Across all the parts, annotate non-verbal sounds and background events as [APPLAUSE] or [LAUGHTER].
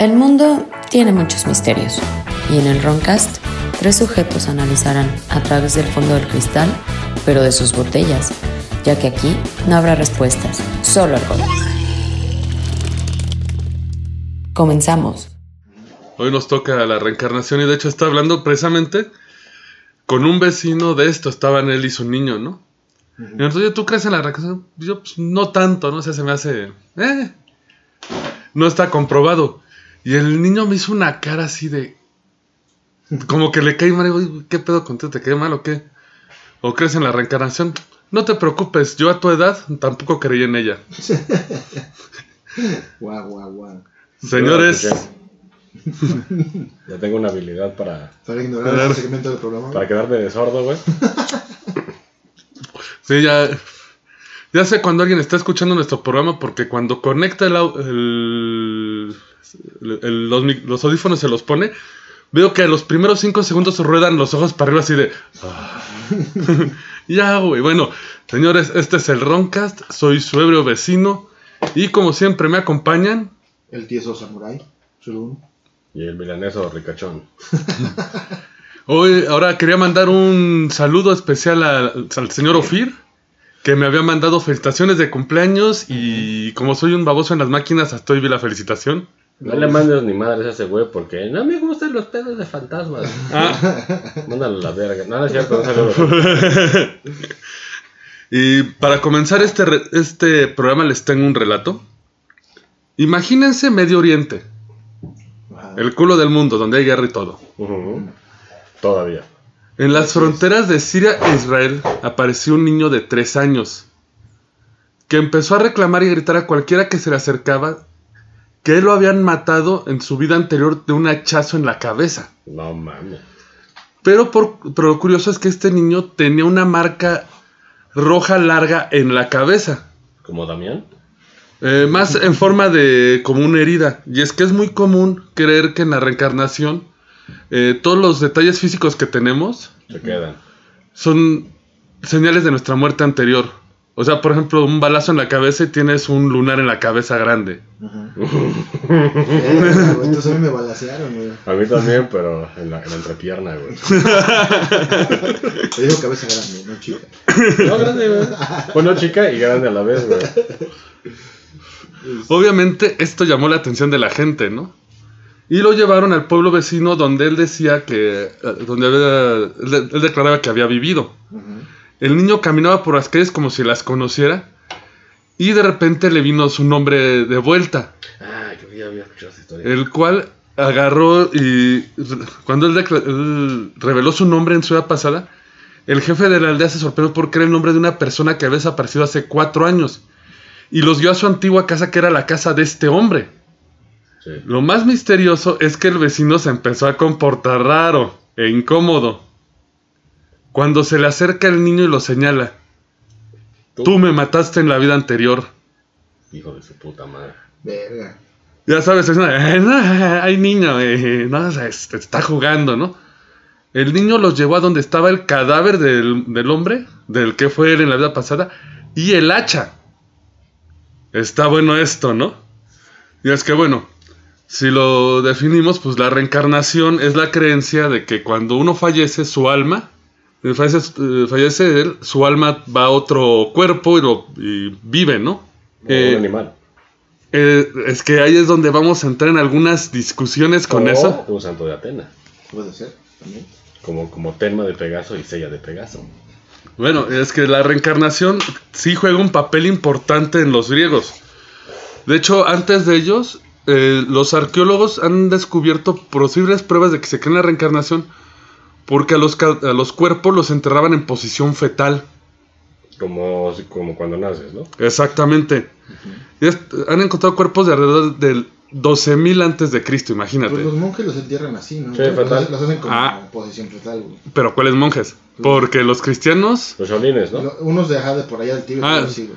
El mundo tiene muchos misterios y en el Roncast tres sujetos analizarán a través del fondo del cristal, pero de sus botellas, ya que aquí no habrá respuestas, solo alcohol. Comenzamos. Hoy nos toca la reencarnación y de hecho está hablando precisamente con un vecino de esto, estaban él y su niño, ¿no? Entonces, ¿tú crees en la reencarnación? Yo, pues, no tanto, ¿no? O sea, se me hace... eh, no está comprobado. Y el niño me hizo una cara así de. Como que le cae mal. Digo, ¿Qué pedo contigo? ¿Te cae mal o qué? ¿O crees en la reencarnación? No te preocupes, yo a tu edad tampoco creí en ella. [LAUGHS] Guau, guau, guau. Señores, [LAUGHS] Ya tengo una habilidad para, Para ignorar este segmento del programa. para quedarme de sordo, güey. [LAUGHS] sí, ya. Ya sé cuando alguien está escuchando nuestro programa porque cuando conecta el, el- el- los, audífonos se los pone, veo que a los primeros cinco segundos ruedan los ojos para arriba así de... "Ah". [LAUGHS] ya, güey. Bueno, señores, este es el Roncast, soy su ebrio vecino y como siempre me acompañan... El tieso samurai. Y el milaneso ricachón. [LAUGHS] Hoy, ahora quería mandar un saludo especial al, al señor Ofir, que me había mandado felicitaciones de cumpleaños y como soy un baboso en las máquinas, hasta hoy vi la felicitación. No le mandes ni madres a ese güey porque no me gustan los pedos de fantasmas. Ah, Mándalo a la verga. No, no es cierto, saludo. [LAUGHS] y para comenzar este, este programa les tengo un relato. Imagínense Medio Oriente, el culo del mundo, donde hay guerra y todo. Ujú. Todavía. En las fronteras de Siria e Israel apareció un niño de tres años que empezó a reclamar y gritar a cualquiera que se le acercaba que él lo habían matado en su vida anterior de un hachazo en la cabeza. No mames. Pero, por, pero lo curioso es que este niño tenía una marca roja larga en la cabeza. ¿Como Damián? Eh, más en forma de como una herida. Y es que es muy común creer que en la reencarnación eh, todos los detalles físicos que tenemos Se quedan. son señales de nuestra muerte anterior. O sea, por ejemplo, un balazo en la cabeza y tienes un lunar en la cabeza grande. Ajá. Entonces a mí me balacearon, güey. A mí también, pero en la, en la entrepierna, güey. Te digo cabeza grande, no chica. No, grande, güey. Bueno, chica y grande a la vez, güey. Obviamente esto llamó la atención de la gente, ¿no? Y lo llevaron al pueblo vecino donde él decía que... eh, donde había- él, de- él declaraba que había vivido. El niño caminaba por las calles como si las conociera. Y de repente le vino su nombre de vuelta. Ah, que ya había escuchado esa historia. El cual agarró y cuando él, él reveló su nombre en su edad pasada, el jefe de la aldea se sorprendió porque era el nombre de una persona que había desaparecido hace cuatro años. Y los guió a su antigua casa que era la casa de este hombre. Sí. Lo más misterioso es que el vecino se empezó a comportar raro e incómodo. Cuando se le acerca el niño y lo señala. ¿Tú? Tú me mataste en la vida anterior. Hijo de su puta madre. Verga. Ya sabes, es una, "Eh, no, hay niño, eh, no, es- está jugando, ¿no? El niño los llevó a donde estaba el cadáver del, del hombre, del que fue él en la vida pasada, y el hacha. Está bueno esto, ¿no? Y es que bueno, si lo definimos, pues la reencarnación es la creencia de que cuando uno fallece, su alma, eh, fallece, eh, fallece él, su alma va a otro cuerpo y, lo, y vive, ¿no? Como Eh, un animal. eh, es que ahí es donde vamos a entrar en algunas discusiones con eso. Un santo de Atena. Puede ser, también. Como, como Telma de Pegaso y Sella de Pegaso. Bueno, es que la reencarnación sí juega un papel importante en los griegos. De hecho, antes de ellos, eh, los arqueólogos han descubierto posibles pruebas de que se cree en la reencarnación porque a los, ca- a los cuerpos los enterraban en posición fetal. Como, como cuando naces, ¿no? Exactamente. Han encontrado cuerpos de alrededor del 12.000 antes de Cristo, imagínate. Pues los monjes los entierran así, ¿no? Sí, Los- hacen como Ah. posición fetal, güey. Pero ¿cuáles monjes? Porque los cristianos Los Shaolines, ¿no? Unos de ajá de por allá del Tíbet, Ah. güey.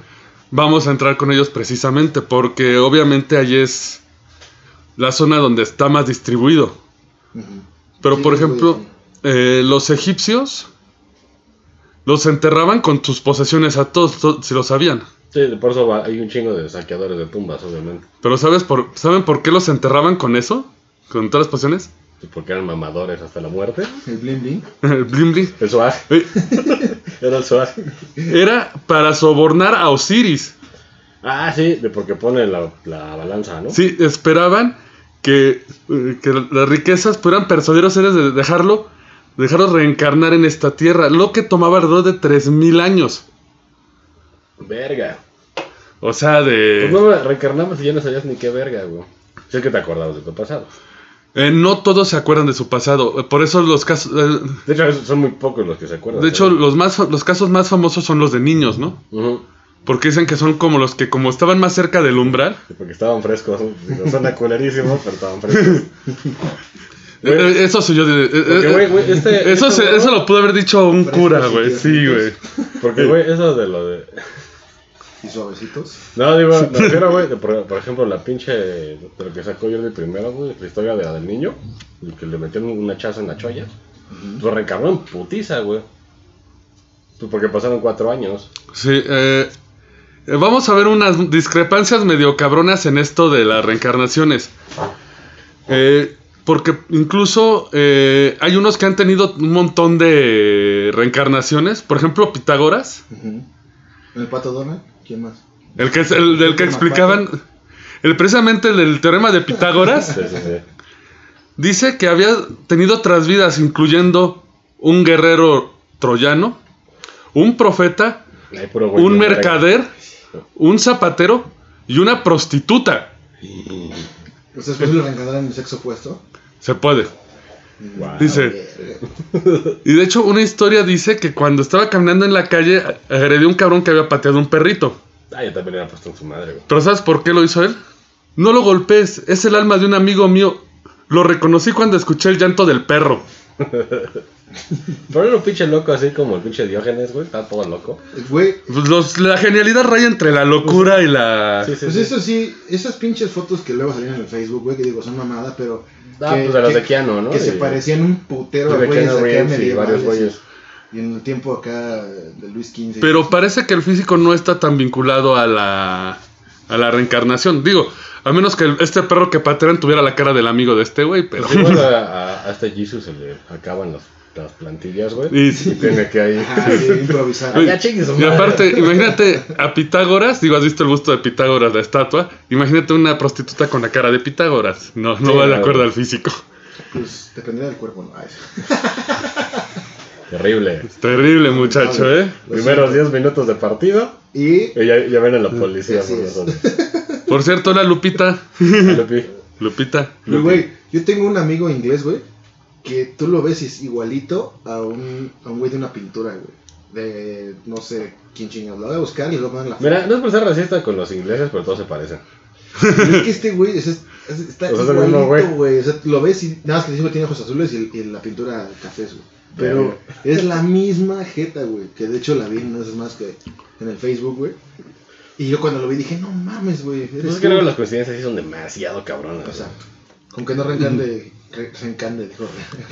Vamos a entrar con ellos precisamente porque obviamente allí es la zona donde está más distribuido. Pero Sí, por ejemplo, eh, los egipcios los enterraban con sus posesiones a todos, to- si lo sabían. Sí, por eso va- hay un chingo de saqueadores de tumbas, obviamente. Pero ¿sabes por, ¿saben por qué los enterraban con eso? Con todas las posesiones. Porque eran mamadores hasta la muerte. El bling bling. [LAUGHS] El blim blim. El swag. Era el swag. Era para sobornar a Osiris. Ah, sí, de porque pone la, la balanza, ¿no? Sí, esperaban que, que las riquezas pudieran persuadir a Osiris de dejarlo, dejarlo reencarnar en esta tierra, lo que tomaba alrededor de 3000 años. Verga. O sea, de... Pues no reencarnamos y ya no sabías ni qué verga, güey. Si es que te acordabas de tu pasado. eh, no todos se acuerdan de su pasado. eh, Por eso los casos... eh, De hecho, son muy pocos los que se acuerdan. de hecho, los, más, los casos más famosos son los de niños, ¿no? Ujú. Porque dicen que son como los que como estaban más cerca del umbral. Sí, Porque estaban frescos. Suena culerísimo, pero estaban frescos. [LAUGHS] Eh, eh, eso soy yo. de- eh, Porque, este- eso, este se- eso lo pudo haber dicho un cura, güey. Sí, güey. Porque, güey, eso de lo de. Y suavecitos. No, digo, me [LAUGHS] refiero, güey, de por, por ejemplo, la pinche. De lo que sacó Jordi primero, güey, la historia de la del niño, el que le metieron un hachazo en la cholla. Lo reencarnó en putiza, güey. Pues porque pasaron cuatro años. Sí, eh, vamos a ver unas discrepancias medio cabronas en esto de las reencarnaciones. Eh, porque incluso eh, hay unos que han tenido un montón de reencarnaciones. Por ejemplo, Pitágoras. El pato Donald. ¿Quién más? El que es el del que explicaban. El precisamente el del teorema de Pitágoras. Sí, sí, sí. Dice que había tenido otras vidas, incluyendo un guerrero troyano, un profeta, Ay, puro güey, un mercader, un zapatero y una prostituta. ¿Ustedes es posible reencarnar en el sexo opuesto? Se puede. Dice, y de hecho una historia dice que cuando estaba caminando en la calle agredió a un cabrón que había pateado un perrito. Ah, yo también era puesto en su madre, güey. Pero ¿sabes por qué lo hizo él? No lo golpees, es el alma de un amigo mío. Lo reconocí cuando escuché el llanto del perro. [LAUGHS] [LAUGHS] Pero era un pinche loco así como el pinche Diógenes, güey. Estaba todo loco. Güey, Pues los- la genialidad raya entre la locura y la... Sí, sí, pues sí. eso sí, esas pinches fotos que luego salían en el Facebook, güey, que digo, son mamada, pero... Ah, que, pues de los que- de Keanu, ¿no? Que se parecían un putero de a güeyes Keanu acá y varios güeyes. Y en el tiempo acá de Luis XV. Pero parece que el físico no está tan vinculado a la, a la reencarnación. Digo, a menos que el- este perro que patearan tuviera la cara del amigo de este güey, pero... Pues igual [LAUGHS] a, a, a este Jesus se le acaban las, las plantillas, güey. Y- Y tiene que ahí. Ajá, sí, [LAUGHS] improvisar. Ya Y aparte, imagínate a Pitágoras, digo, has visto el busto de Pitágoras, la estatua. Imagínate una prostituta con la cara de Pitágoras. No, no Sí, va de acuerdo al físico. Pues dependería del cuerpo, ¿no? Ay, [LAUGHS] Terrible. Terrible, muchacho, ¿eh? Primeros 10 minutos de partido. Y Y ya, ya ven a la policía por nosotros. Por cierto, hola Lupita. [LAUGHS] Lupi. Lupita. Güey, yo tengo un amigo inglés, güey, que tú lo ves y es igualito a un, a un güey de una pintura, güey. De no sé quién chingados. Lo voy a buscar y lo ponen en la foto. Mira, no es por ser racista con los ingleses, pero todos se parecen. Pero [LAUGHS] es que este güey es, es- está O sea, güey. igualito, güey. O sea, lo ves y nada más que tiene ojos azules y, y la pintura cafés, güey. Pero es la misma jeta, güey. Que de hecho la vi, no es más que en el Facebook, güey. Y yo cuando lo vi dije, no mames, güey. Pues es tú". que luego las coincidencias sí son demasiado cabronas. O sea, con que no reencarne, [LAUGHS] re- reencarne, dijo,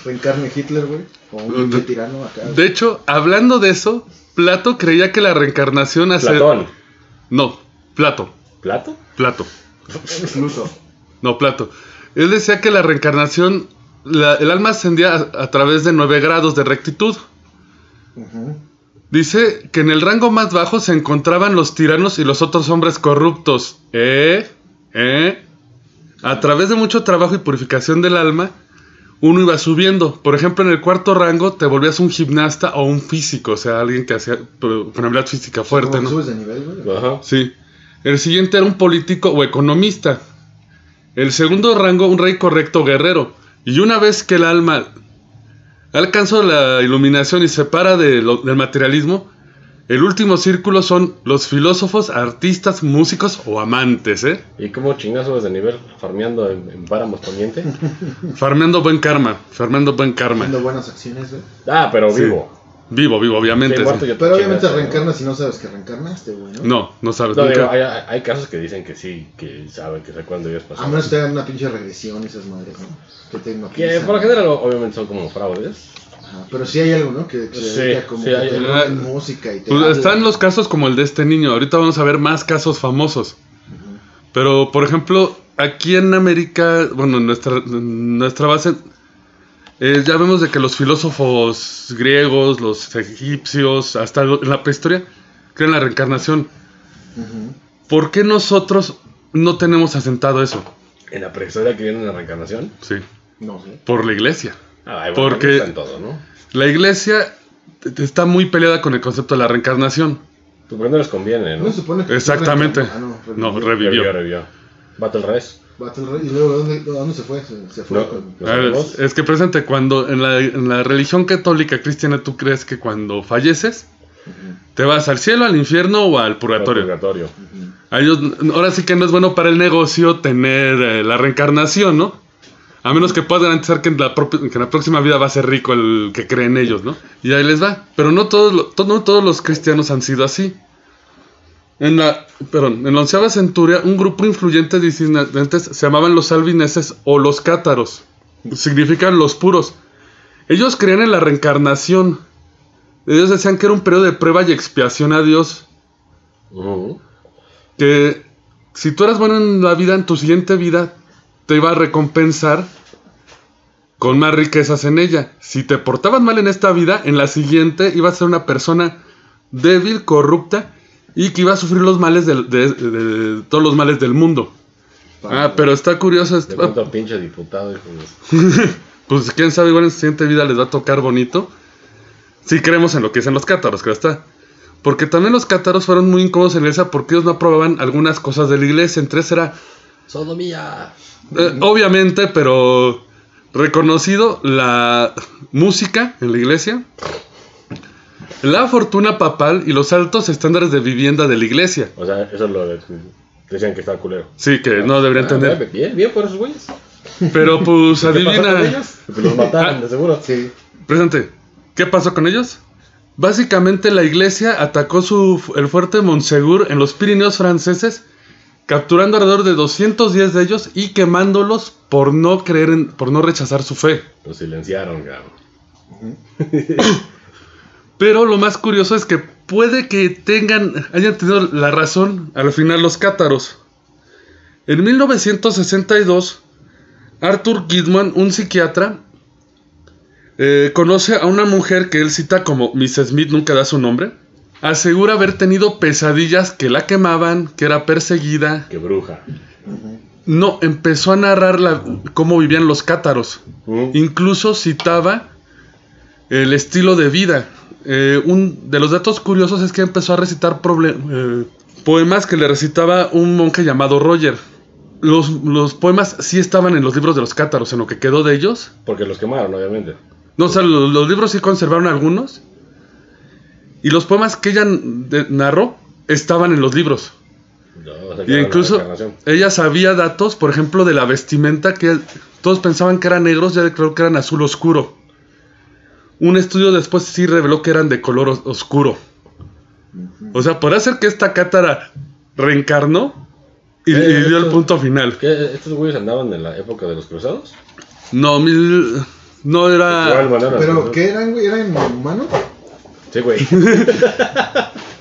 reencarne Hitler, güey. O un pinche tirano acá. De hecho, hablando de eso, Plato creía que la reencarnación hace... Platón. No, Plato. ¿Plato? Plato. [LAUGHS] Incluso. No, Plato. Él decía que la reencarnación, la- el alma ascendía a, a través de nueve grados de rectitud. Dice que en el rango más bajo se encontraban los tiranos y los otros hombres corruptos. ¿Eh? ¿Eh? A través de mucho trabajo y purificación del alma, uno iba subiendo. Por ejemplo, en el cuarto rango te volvías un gimnasta o un físico, o sea, alguien que hacía con habilidad física fuerte, ¿no? subes de nivel, güey. Ajá. Sí. El siguiente era un político o economista. El segundo rango, un rey correcto guerrero. Y una vez que el alma alcanzó la iluminación y se para de lo- del materialismo, el último círculo son los filósofos, artistas, músicos o amantes, ¿eh? ¿Y cómo chingazos de nivel farmeando en, en Páramos Poniente? [LAUGHS] Farmeando buen karma, farmeando buen karma. Haciendo buenas acciones, güey. Ah, pero Sí. vivo. Vivo, vivo, obviamente. Sí, muerto sí. ya te Pero obviamente chingaste, ¿no? reencarnas si no sabes que reencarnaste, güey, ¿no? No, no sabes No, nunca. digo, hay, hay- hay casos que dicen que sí, que saben, que recuerdan ellos A menos que te hagan una pinche regresión y esas madres, ¿no? Que te Que por lo general obviamente son como fraudes. Ajá, pero sí hay algo, ¿no? Que, que se Sí, dedica como sí, que hay- te ponen música y te Pues hablan. están los casos como el de este niño. Ahorita vamos a ver más casos famosos. Pero, por ejemplo, aquí en América, bueno, en nuestra, nuestra base, eh, ya vemos de que los filósofos griegos, los egipcios, hasta lo- en la prehistoria, creen en la reencarnación. ¿Por qué nosotros no tenemos asentado eso? En la prehistoria que viene en la reencarnación. Sí, No sé. por la iglesia. Ay, Porque- está en todo, ¿no? La iglesia está muy peleada con el concepto de la reencarnación. Porque no les conviene, ¿no? No se supone que. Exactamente. Ah, no, No, revivió. revivió. Revivió, revivió. Battle Royale. ¿Y luego ¿dónde, dónde se fue? Se, se fue. No. con- es que presente, cuando en la, en la religión católica cristiana tú crees que cuando falleces te vas al cielo, al infierno o al purgatorio. Purgatorio. A ellos, ahora sí que no es bueno para el negocio tener eh, la reencarnación, ¿no? A menos que puedan garantizar que en, la propi- que en la próxima vida va a ser rico el que cree en ellos, ¿no? Y ahí les va. Pero no todos, to- no todos los cristianos han sido así. En la, perdón, en la onceava centuria, un grupo influyente de disidentes se llamaban los albineses o los cátaros. Significan los puros. Ellos creían en la reencarnación. Ellos decían que era un periodo de prueba y expiación a Dios Ujú. que si tú eras bueno en la vida, en tu siguiente vida, te iba a recompensar con más riquezas en ella. Si te portabas mal en esta vida, en la siguiente ibas a ser una persona débil, corrupta y que iba a sufrir los males del- de, de- de- todos los males del mundo. Ah, pero está curioso. De esto- cuánto pinche diputado, hijo de- [LAUGHS] Pues quién sabe, igual en su siguiente vida les va a tocar bonito. Si creemos en lo que dicen los cátaros, claro está. Porque también los cátaros fueron muy incómodos en la iglesia porque ellos no aprobaban algunas cosas de la iglesia. Entre ellas era Sodomía. Eh, obviamente, pero reconocido la música en la iglesia, la fortuna papal y los altos estándares de vivienda de la iglesia. O sea, eso lo decían que estaba culero. Sí, que no deberían Ah, tener. Bien, bien por esos güeyes. Pero pues [LAUGHS] ¿Qué pasó con adivina. ellos? Pues los mataron, de seguro. Sí. Presente. ¿Qué pasó con ellos? Básicamente la iglesia atacó su, el fuerte Monsegur en los Pirineos franceses, capturando alrededor de 210 de ellos y quemándolos por no creer en, por no rechazar su fe. Los silenciaron, cabrón. Pero lo más curioso es que puede que tengan, hayan tenido la razón al final los cátaros. En 1962, Arthur Kidman, un psiquiatra, eh, conoce a una mujer que él cita como Miss Smith, nunca da su nombre. Asegura haber tenido pesadillas que la quemaban, que era perseguida. Qué bruja. No, empezó a narrar la- cómo vivían los cátaros. Incluso citaba el estilo de vida. Eh, un de los datos curiosos es que empezó a recitar eh, poemas que le recitaba un monje llamado Roger. Los, los poemas sí estaban en los libros de los cátaros, en lo que quedó de ellos. Porque los quemaron, obviamente. No, o sea, los, los libros sí conservaron algunos. Y los poemas que ella narró estaban en los libros. No, o sea, que Y incluso ella sabía datos, por ejemplo, de la vestimenta que todos pensaban que eran negros, ya declaró que eran azul oscuro. Un estudio después sí reveló que eran de color os- oscuro. O sea, podría ser que esta cátara reencarnó y, Eh, y dio el punto final. ¿Qué? ¿Estos güeyes andaban en la época de los cruzados? No, mil, no era... ¿Pero qué eran, güey? ¿Eran humanos? Sí, güey. [LAUGHS]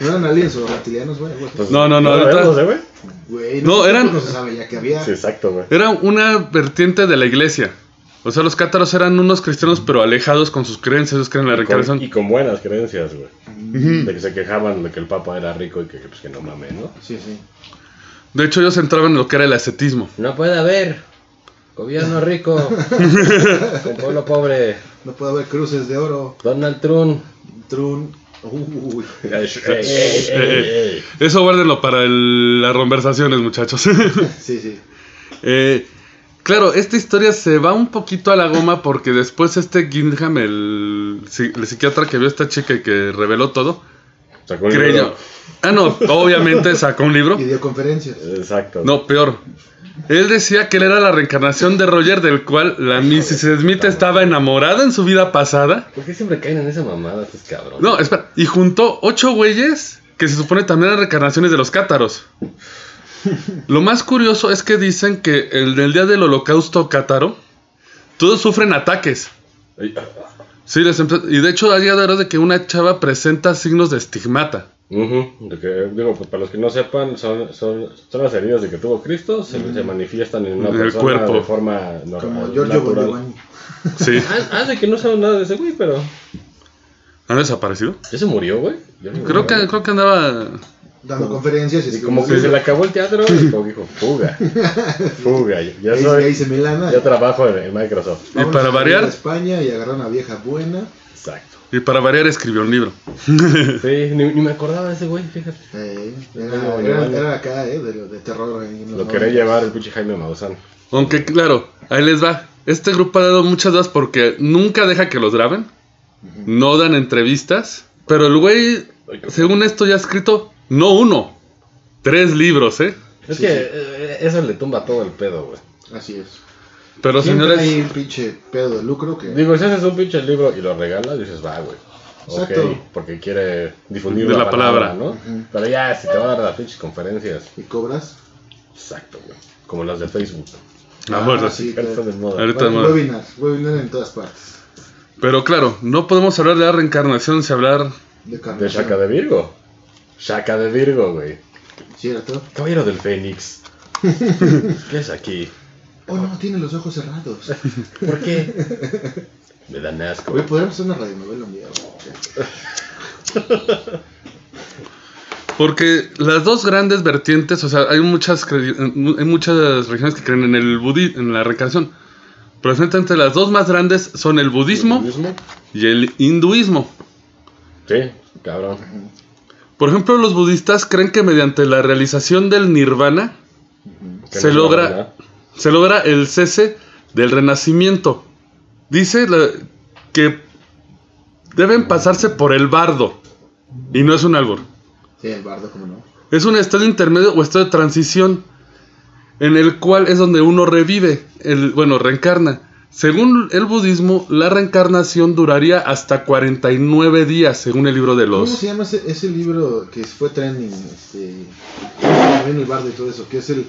¿No eran aliens o reptilianos, güey? Güey, Pues, No, no, no, No, no sé, güey. Güey, No, sé eran- cómo se sabe ya que había. Sí, exacto, güey. Era una vertiente de la iglesia. O sea, los cátaros eran unos cristianos pero alejados con sus creencias, ellos creen en la reencarnación. con, y con buenas creencias, güey. De que se quejaban de que el papa era rico y que, que, pues, que no mames, ¿no? Sí, sí. De hecho, ellos entraban en lo que era el ascetismo. No puede haber gobierno rico [LAUGHS] con pueblo pobre. No puede haber cruces de oro. Donald Trump. Trun. Uy. Eso guárdenlo para el- las conversaciones, muchachos. [LAUGHS] Sí, sí. Eh, claro, esta historia se va un poquito a la goma porque después este Gindham, el, el psiquiatra que vio a esta chica y que reveló todo, Sacó un creyó... libro. Ah, no, obviamente sacó un libro. Y dio conferencias. Exacto. No, peor. Él decía que él era la reencarnación de Roger, del cual la Mrs. Smith estaba enamorada en su vida pasada. ¿Por qué siempre caen en esa mamada estos cabrones? No, espera. Y juntó ocho güeyes que se supone también eran reencarnaciones de los cátaros. Lo más curioso es que dicen que el del día del holocausto cátaro, todos sufren ataques. Sí, les y de hecho ha la hora de que una chava presenta signos de estigmata. Ujú, de que, digo, pues para los que no sepan, son, son, son las heridas de que tuvo Cristo, se, se manifiestan en una En el persona cuerpo. de forma normal. Como Giorgio natural. Bolognani. Sí. [LAUGHS] Ah, ah, de que no saben nada de ese güey, pero. ¿Han desaparecido? Ya se murió, güey. Creo que, creo que andaba. Dando conferencias. Y como que se le acabó el teatro y como dijo, fuga. [LAUGHS] Fuga. Ya Ahí, soy. ahí se me lana. Ya trabajo en, en Microsoft. Y para a variar- España y agarrar una vieja buena. Exacto. Y para variar escribió un libro. [LAUGHS] Sí, ni, ni me acordaba de ese güey, fíjate. Eh, era, era- era acá, eh, de, de terror. en Lo quería llevar el pinche Jaime Maussan. Aunque claro, ahí les va. Este grupo ha dado muchas dudas porque nunca deja que los graben. No dan entrevistas. Pero el güey, según esto, ya ha escrito no uno, tres libros, ¿eh? Es Sí, que sí. eh, eso le tumba todo el pedo, güey. Así es. Pero Siempre señores, hay un pinche pedo de lucro que. Digo, si haces un pinche libro y lo regalas, dices, va, güey. Exacto. Ok, porque quiere difundir De la, la palabra, palabra. ¿no? Ujú. Pero ya, si te va a dar las pinches conferencias. y cobras. Exacto, güey. Como las de Facebook. Ah, bueno, sí, Ahorita claro. de moda. Ahorita- Bueno, moda. webinars, webinars en todas partes. pero claro, no podemos hablar de la reencarnación sin hablar. De De de Virgo. Shaka de Virgo, güey. ¿Cierto? Caballero del Fénix. [LAUGHS] ¿Qué es aquí? Oh, no, tiene los ojos cerrados. [LAUGHS] ¿Por qué? Me dan asco. Oye, podríamos hacer una radionovela un día. güey. [LAUGHS] Porque las dos grandes vertientes, o sea, hay muchas, cre- hay muchas religiones que creen en el budismo, en la reencarnación. Pero entre las dos más grandes son el budismo y el hinduismo. Sí, cabrón. Por ejemplo, los budistas creen que mediante la realización del nirvana Se logra- se logra el cese del renacimiento. Dice la- que deben pasarse por el bardo. Y no es un albur. Sí, el bardo, como no. Es un estado intermedio o estado de transición en el cual es donde uno revive, el, bueno, reencarna. Según el budismo, la reencarnación duraría hasta 49 días, según el libro de ¿Cómo los... se llama ese, ese libro que fue trending? Este, también el bardo y todo eso, que es el,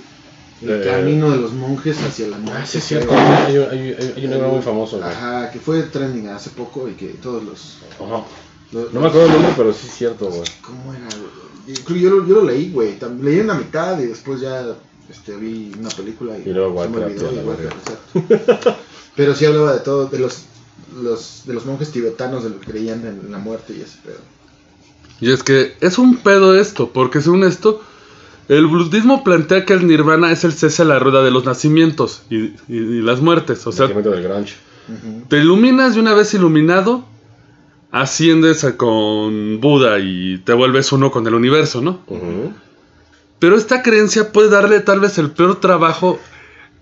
el Eh, camino de los monjes hacia la muerte. Ah, sí, es cierto. Hay, un- hay, hay- hay un libro muy famoso, güey. Ajá, que fue trending hace poco y que todos los... Ajá. los- No me acuerdo el nombre, pero sí es cierto, güey. ¿Cómo era? Yo, yo, lo, yo lo leí, güey. Leí una mitad y después ya este, vi una película y, Y luego se me olvidó, la Warcraft, exacto. [LAUGHS] Pero sí hablaba de todo, de los, los, de los monjes tibetanos, de lo que creían en la muerte y ese pedo. Y es que es un pedo esto, porque según esto, el budismo plantea que el nirvana es el cese a la rueda de los nacimientos y, y- y las muertes. O sea, Nacimiento del grunge. Ujú. te iluminas y una vez iluminado, asciendes a- con Buda y te vuelves uno con el universo, ¿no? Ujú. Pero esta creencia puede darle tal vez el peor trabajo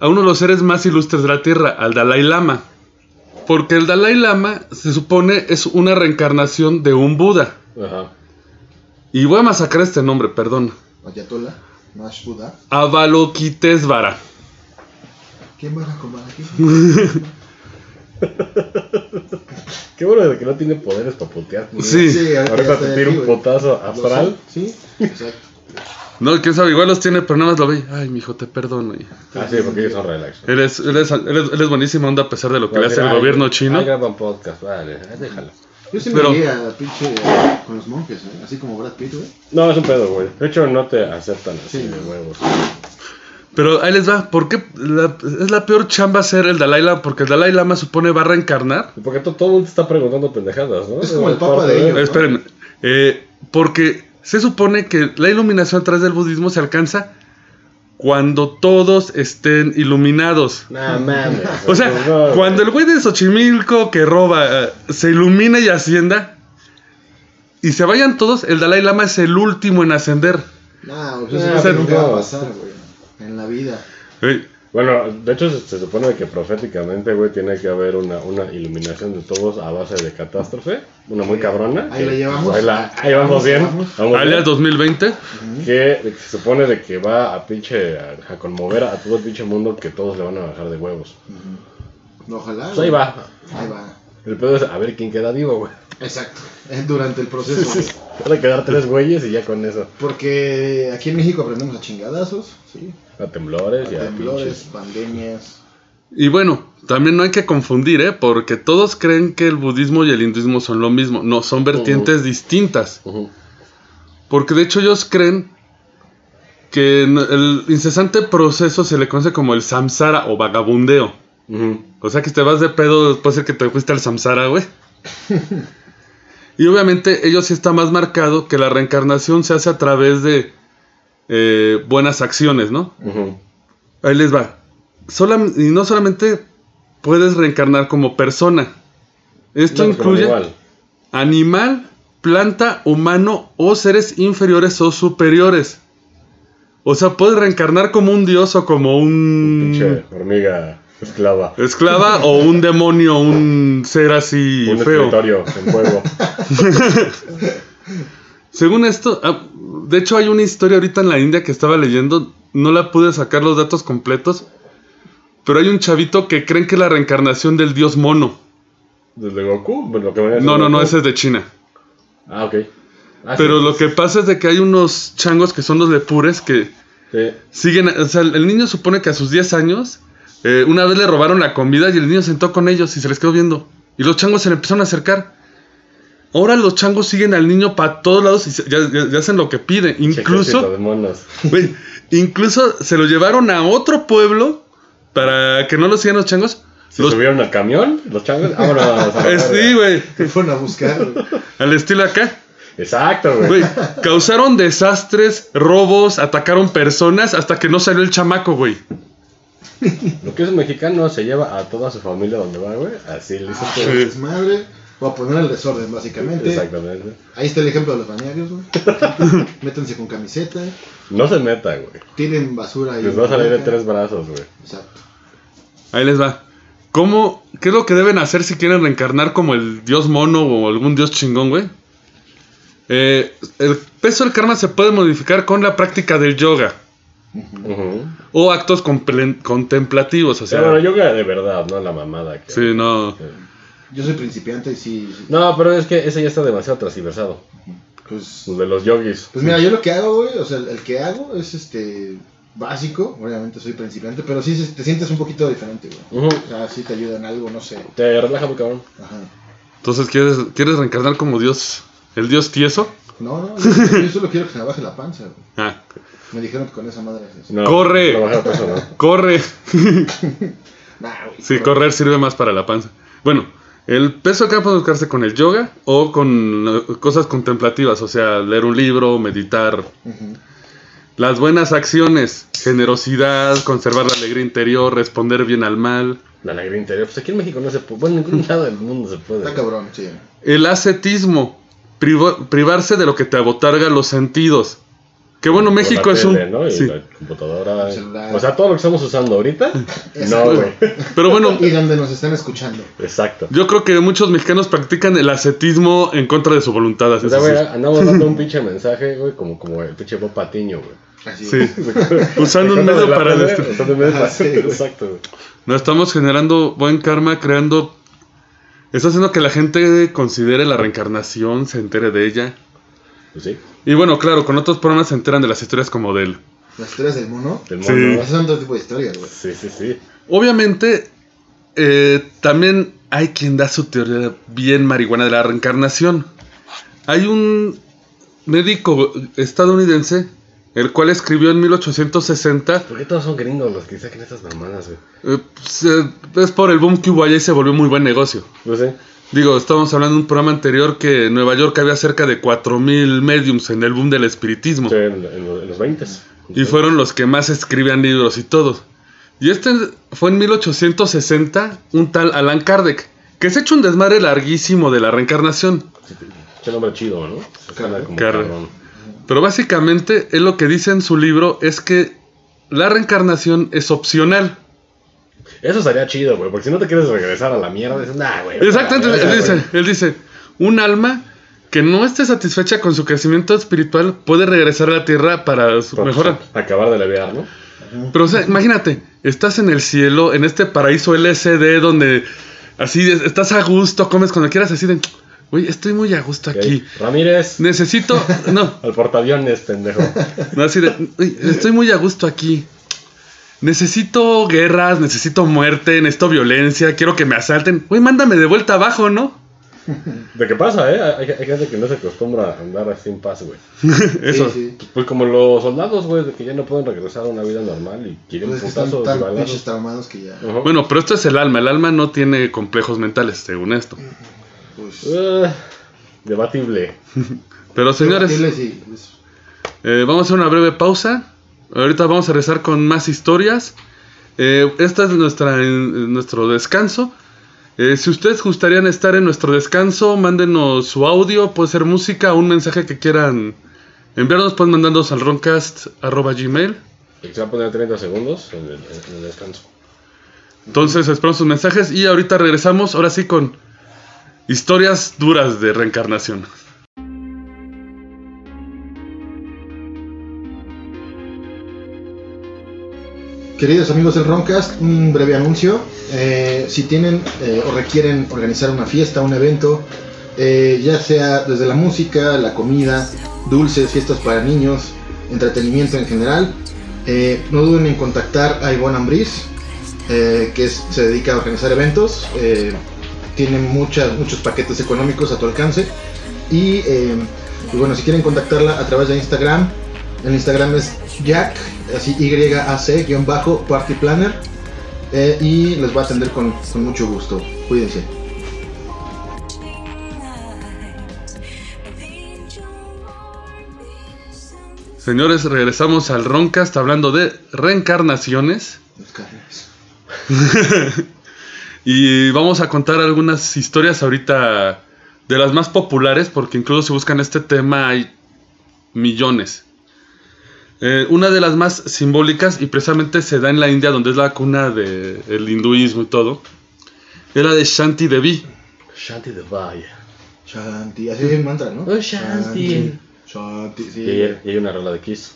a uno de los seres más ilustres de la Tierra, al Dalai Lama. Porque el Dalai Lama se supone es una reencarnación de un Buda. Ajá. Y voy a masacrar este nombre, perdón. Ayatollah, Mash Buddha. Avalokitesvara. ¿Quién va a comer aquí? [LAUGHS] Qué bueno de que no tiene poderes para putear. Sí. te tira aquí, un potazo astral. Sí, exacto. No, quién sabe, igual los tiene, pero nada más lo ve. Ay, mijo, te perdono. y- Ah, sí, porque ellos son relax. Él es, él, es, él, es, él es buenísima onda a pesar de lo que le hace el "Ay, gobierno chino. graban podcast, vale, eh, déjalo. Yo sí Pero- me iría a pinche eh, con los monjes, ¿eh? así como Brad Pitt, güey. No, es un pedo, güey. De hecho, no te aceptan así Sí. de huevos. Pero ahí les va. ¿Por qué la- es la peor chamba ser el Dalai Lama? Porque el Dalai Lama supone va a reencarnar. Porque to- todo el mundo te está preguntando pendejadas, ¿no? Es como el papa de ellos. Eh, espérenme. Eh, porque se supone que la iluminación a través del budismo se alcanza cuando todos estén iluminados. No mames. O sea, no, cuando el güey de Xochimilco que roba eh, se ilumina y ascienda y se vayan todos, el Dalai Lama es el último en ascender. No, pues eso pero nunca va no. a pasar, güey. En la vida. Bueno, de hecho se, se supone que proféticamente, güey, tiene que haber una, una iluminación de todos a base de catástrofe, una muy cabrona. Ahí que- la llevamos. Ahí, la- ahí vamos Vamos, bien. vamos. vamos bien. alias 2020. que, se supone de que va a pinche a, a conmover a todo el pinche mundo que todos le van a bajar de huevos. Ojalá. Pues ahí va. Ahí va. El pedo es a ver quién queda vivo, güey. Exacto. [LAUGHS] Durante el proceso. güey. Van a quedar tres güeyes y ya con eso. Porque aquí en México aprendemos a chingadazos, ¿sí? A temblores y A temblores, pinches. pandemias. Y bueno, también no hay que confundir, ¿eh? Porque todos creen que el budismo y el hinduismo son lo mismo. No, son vertientes distintas. Porque de hecho ellos creen que el incesante proceso se le conoce como el samsara o vagabundeo. O sea que te vas de pedo, puede ser que te fuiste al samsara, güey. [LAUGHS] y obviamente ellos sí está más marcado que la reencarnación se hace a través de eh, buenas acciones, ¿no? Ahí les va. Solam- y no solamente puedes reencarnar como persona. Esto No, incluye igual. animal, planta, humano o seres inferiores o superiores. O sea, puedes reencarnar como un dios o como un Pinche hormiga esclava. esclava o un demonio, un ser así Un feo. escritorio en fuego. [LAUGHS] Según esto, ah, de hecho hay una historia ahorita en la India que estaba leyendo, no la pude sacar los datos completos, pero hay un chavito que creen que es la reencarnación del dios mono. ¿Desde Goku? Bueno, lo que No, no, no, ese es de China. Ah, ok. Ah, Pero sí. lo que pasa es de que hay unos changos que son los lepures que Sí. siguen, o sea, el niño supone que a sus 10 años, eh, una vez le robaron la comida y el niño sentó con ellos y se les quedó viendo. Y los changos se le empezaron a acercar. Ahora los changos siguen al niño para todos lados y se- ya, ya- ya hacen lo que pide. Ejército Incluso, de monos. [LAUGHS] güey, incluso se lo llevaron a otro pueblo para que no lo sigan los changos. ¿Se Los- subieron al camión? ¿Los changos? Vámonos. a la [LAUGHS] Eh, sí, güey, Te fueron a buscar. al estilo acá. Exacto. Güey, causaron desastres, robos, atacaron personas hasta que no salió el chamaco, güey. [LAUGHS] Lo que es un mexicano se lleva a toda su familia donde va, güey. Así le hizo Ah, todo. el desmadre. O a poner el desorden, básicamente. Exactamente. Ahí está el ejemplo de los bañarios, güey. [LAUGHS] Métanse con camiseta. No se meta, güey. Tienen basura ahí. Les va a salir de tres brazos, güey. Exacto. Ahí les va. ¿Cómo, ¿Qué es lo que deben hacer si quieren reencarnar como el dios mono o algún dios chingón, güey? Eh, el peso del karma se puede modificar con la práctica del yoga O actos contemplativos, o sea, bueno, yoga de verdad, no la mamada. Que... sí, no. Yo soy principiante y sí. sí. No, pero es que ese ya está demasiado transversado. Pues, De los yogis. pues mira, yo lo que hago, güey, o sea, el, que hago es este básico. Obviamente soy principiante, pero sí te sientes un poquito diferente, güey. O sea, sí te ayuda en algo, no sé. Te relaja muy cabrón. Ajá. Entonces, ¿quieres, ¿quieres reencarnar como dios, el dios tieso? No, no, yo, yo solo quiero que se me baje la panza, güey. Ah, Me dijeron que con esa madre es eso. No, Corre. no baja peso, ¿no? [LAUGHS] corre. [LAUGHS] Nah, güey. Sí, correr sirve más para la panza. Bueno, el peso acá puede buscarse con el yoga o con eh, cosas contemplativas, o sea, leer un libro, meditar. Ujú. Las buenas acciones, generosidad, conservar la alegría interior, responder bien al mal. La alegría interior. Pues aquí en México no se puede. Bueno, en ningún lado del mundo se puede. Está cabrón, sí. El ascetismo, privarse de lo que te abotarga los sentidos. Que bueno, México es un... tele, ¿no? Y sí. la computadora. El celular. O sea, todo lo que estamos usando ahorita. [LAUGHS] no, güey. Pero bueno, Y donde nos están escuchando. Exacto. yo creo que muchos mexicanos practican el ascetismo en contra de su voluntad. así O sea, es, güey, sí. andamos dando un pinche mensaje, güey, como, como el pinche Bob Patiño, güey. Así Sí. es. [LAUGHS] Usando un medio para usando un medio para- sí, güey. Exacto, güey. No estamos generando buen karma, creando. Está haciendo que la gente considere la reencarnación, se entere de ella. Pues sí, Y bueno, claro, con otros programas se enteran de las historias como de él. Las historias del mono. del Sí. mono. Esas son otro tipo de historias, güey. Sí, sí, sí. Obviamente, eh, también hay quien da su teoría bien marihuana de la reencarnación. Hay un médico estadounidense, el cual escribió en 1860 ¿Por qué todos son gringos los que sacan estas mamadas, güey? Eh, pues, eh, es por el boom que hubo allá y se volvió muy buen negocio. Pues sí. Digo, estábamos hablando de un programa anterior que en Nueva York había cerca de 4.000 mediums en el boom del espiritismo. Sí, en, en los, en los 20. Y fueron los que más escribían libros y todo. Y este fue en 1860 un tal Alan Kardec, que se ha hecho un desmadre larguísimo de la reencarnación. Qué nombre chido, ¿no? Cabrón. Pero básicamente él lo que dice en su libro es que la reencarnación es opcional. Eso estaría chido, güey, porque si no te quieres regresar a la mierda, dices, nah, güey. Exactamente, él dice, él dice, un alma que no esté satisfecha con su crecimiento espiritual puede regresar a la tierra para su mejora. Acabar de levear, ¿no? Pero o sea, imagínate, estás en el cielo, en este paraíso LSD donde así estás a gusto, comes cuando quieras, así de, güey, estoy muy a gusto aquí. Ramírez, Necesito, [LAUGHS] no, al portaaviones, pendejo. no, así de, "Uy, estoy muy a gusto aquí. necesito guerras, necesito muerte, necesito violencia, quiero que me asalten. Güey, mándame de vuelta abajo, ¿no? ¿De qué pasa, eh? Hay, hay gente que no se acostumbra a andar así en paz, güey. [LAUGHS] Eso. Sí, sí. Pues como los soldados, güey, de que ya no pueden regresar a una vida normal y quieren Pues es que están putazos y tan balazos. traumados que ya. Bueno, pero esto es el alma. El alma no tiene complejos mentales, según esto. Pues. Eh, debatible. [LAUGHS] Pero señores, debatible, sí, es- eh, vamos a hacer una breve pausa. Ahorita vamos a regresar con más historias. Eh, esta es nuestra, en- nuestro descanso. Eh, si ustedes gustarían estar en nuestro descanso, mándenos su audio, puede ser música, un mensaje que quieran enviarnos, pueden mandarnos al roncast.gmail. Se va a poner 30 segundos en el, en el descanso. Entonces esperamos sus mensajes y ahorita regresamos, ahora sí con historias duras de reencarnación. Queridos amigos del Roncast, un breve anuncio. Eh, si tienen eh, o requieren organizar una fiesta, un evento, eh, ya sea desde la música, la comida, dulces, fiestas para niños, entretenimiento en general, no duden en contactar a Ivonne Ambris, eh, que se dedica a organizar eventos. Tiene muchas, muchos paquetes económicos a tu alcance. Y, eh, y bueno, si quieren contactarla a través de Instagram, el Instagram es Jack, así Y-A-C, guion bajo, Party Planner. eh, y les va a atender con, con mucho gusto. Cuídense. Señores, regresamos al Roncast hablando de reencarnaciones. Carnes. [LAUGHS] Y vamos a contar algunas historias ahorita de las más populares, porque incluso si buscan este tema hay millones. Eh, una de las más simbólicas, y precisamente se da en la India, donde es la cuna del hinduismo y todo, es la de Shanti Devi. Shanti de Valle. Shanti, así es el mantra, ¿no? Oh, Shanti. Shanti, sí. Y hay, y hay una rola de Kiss.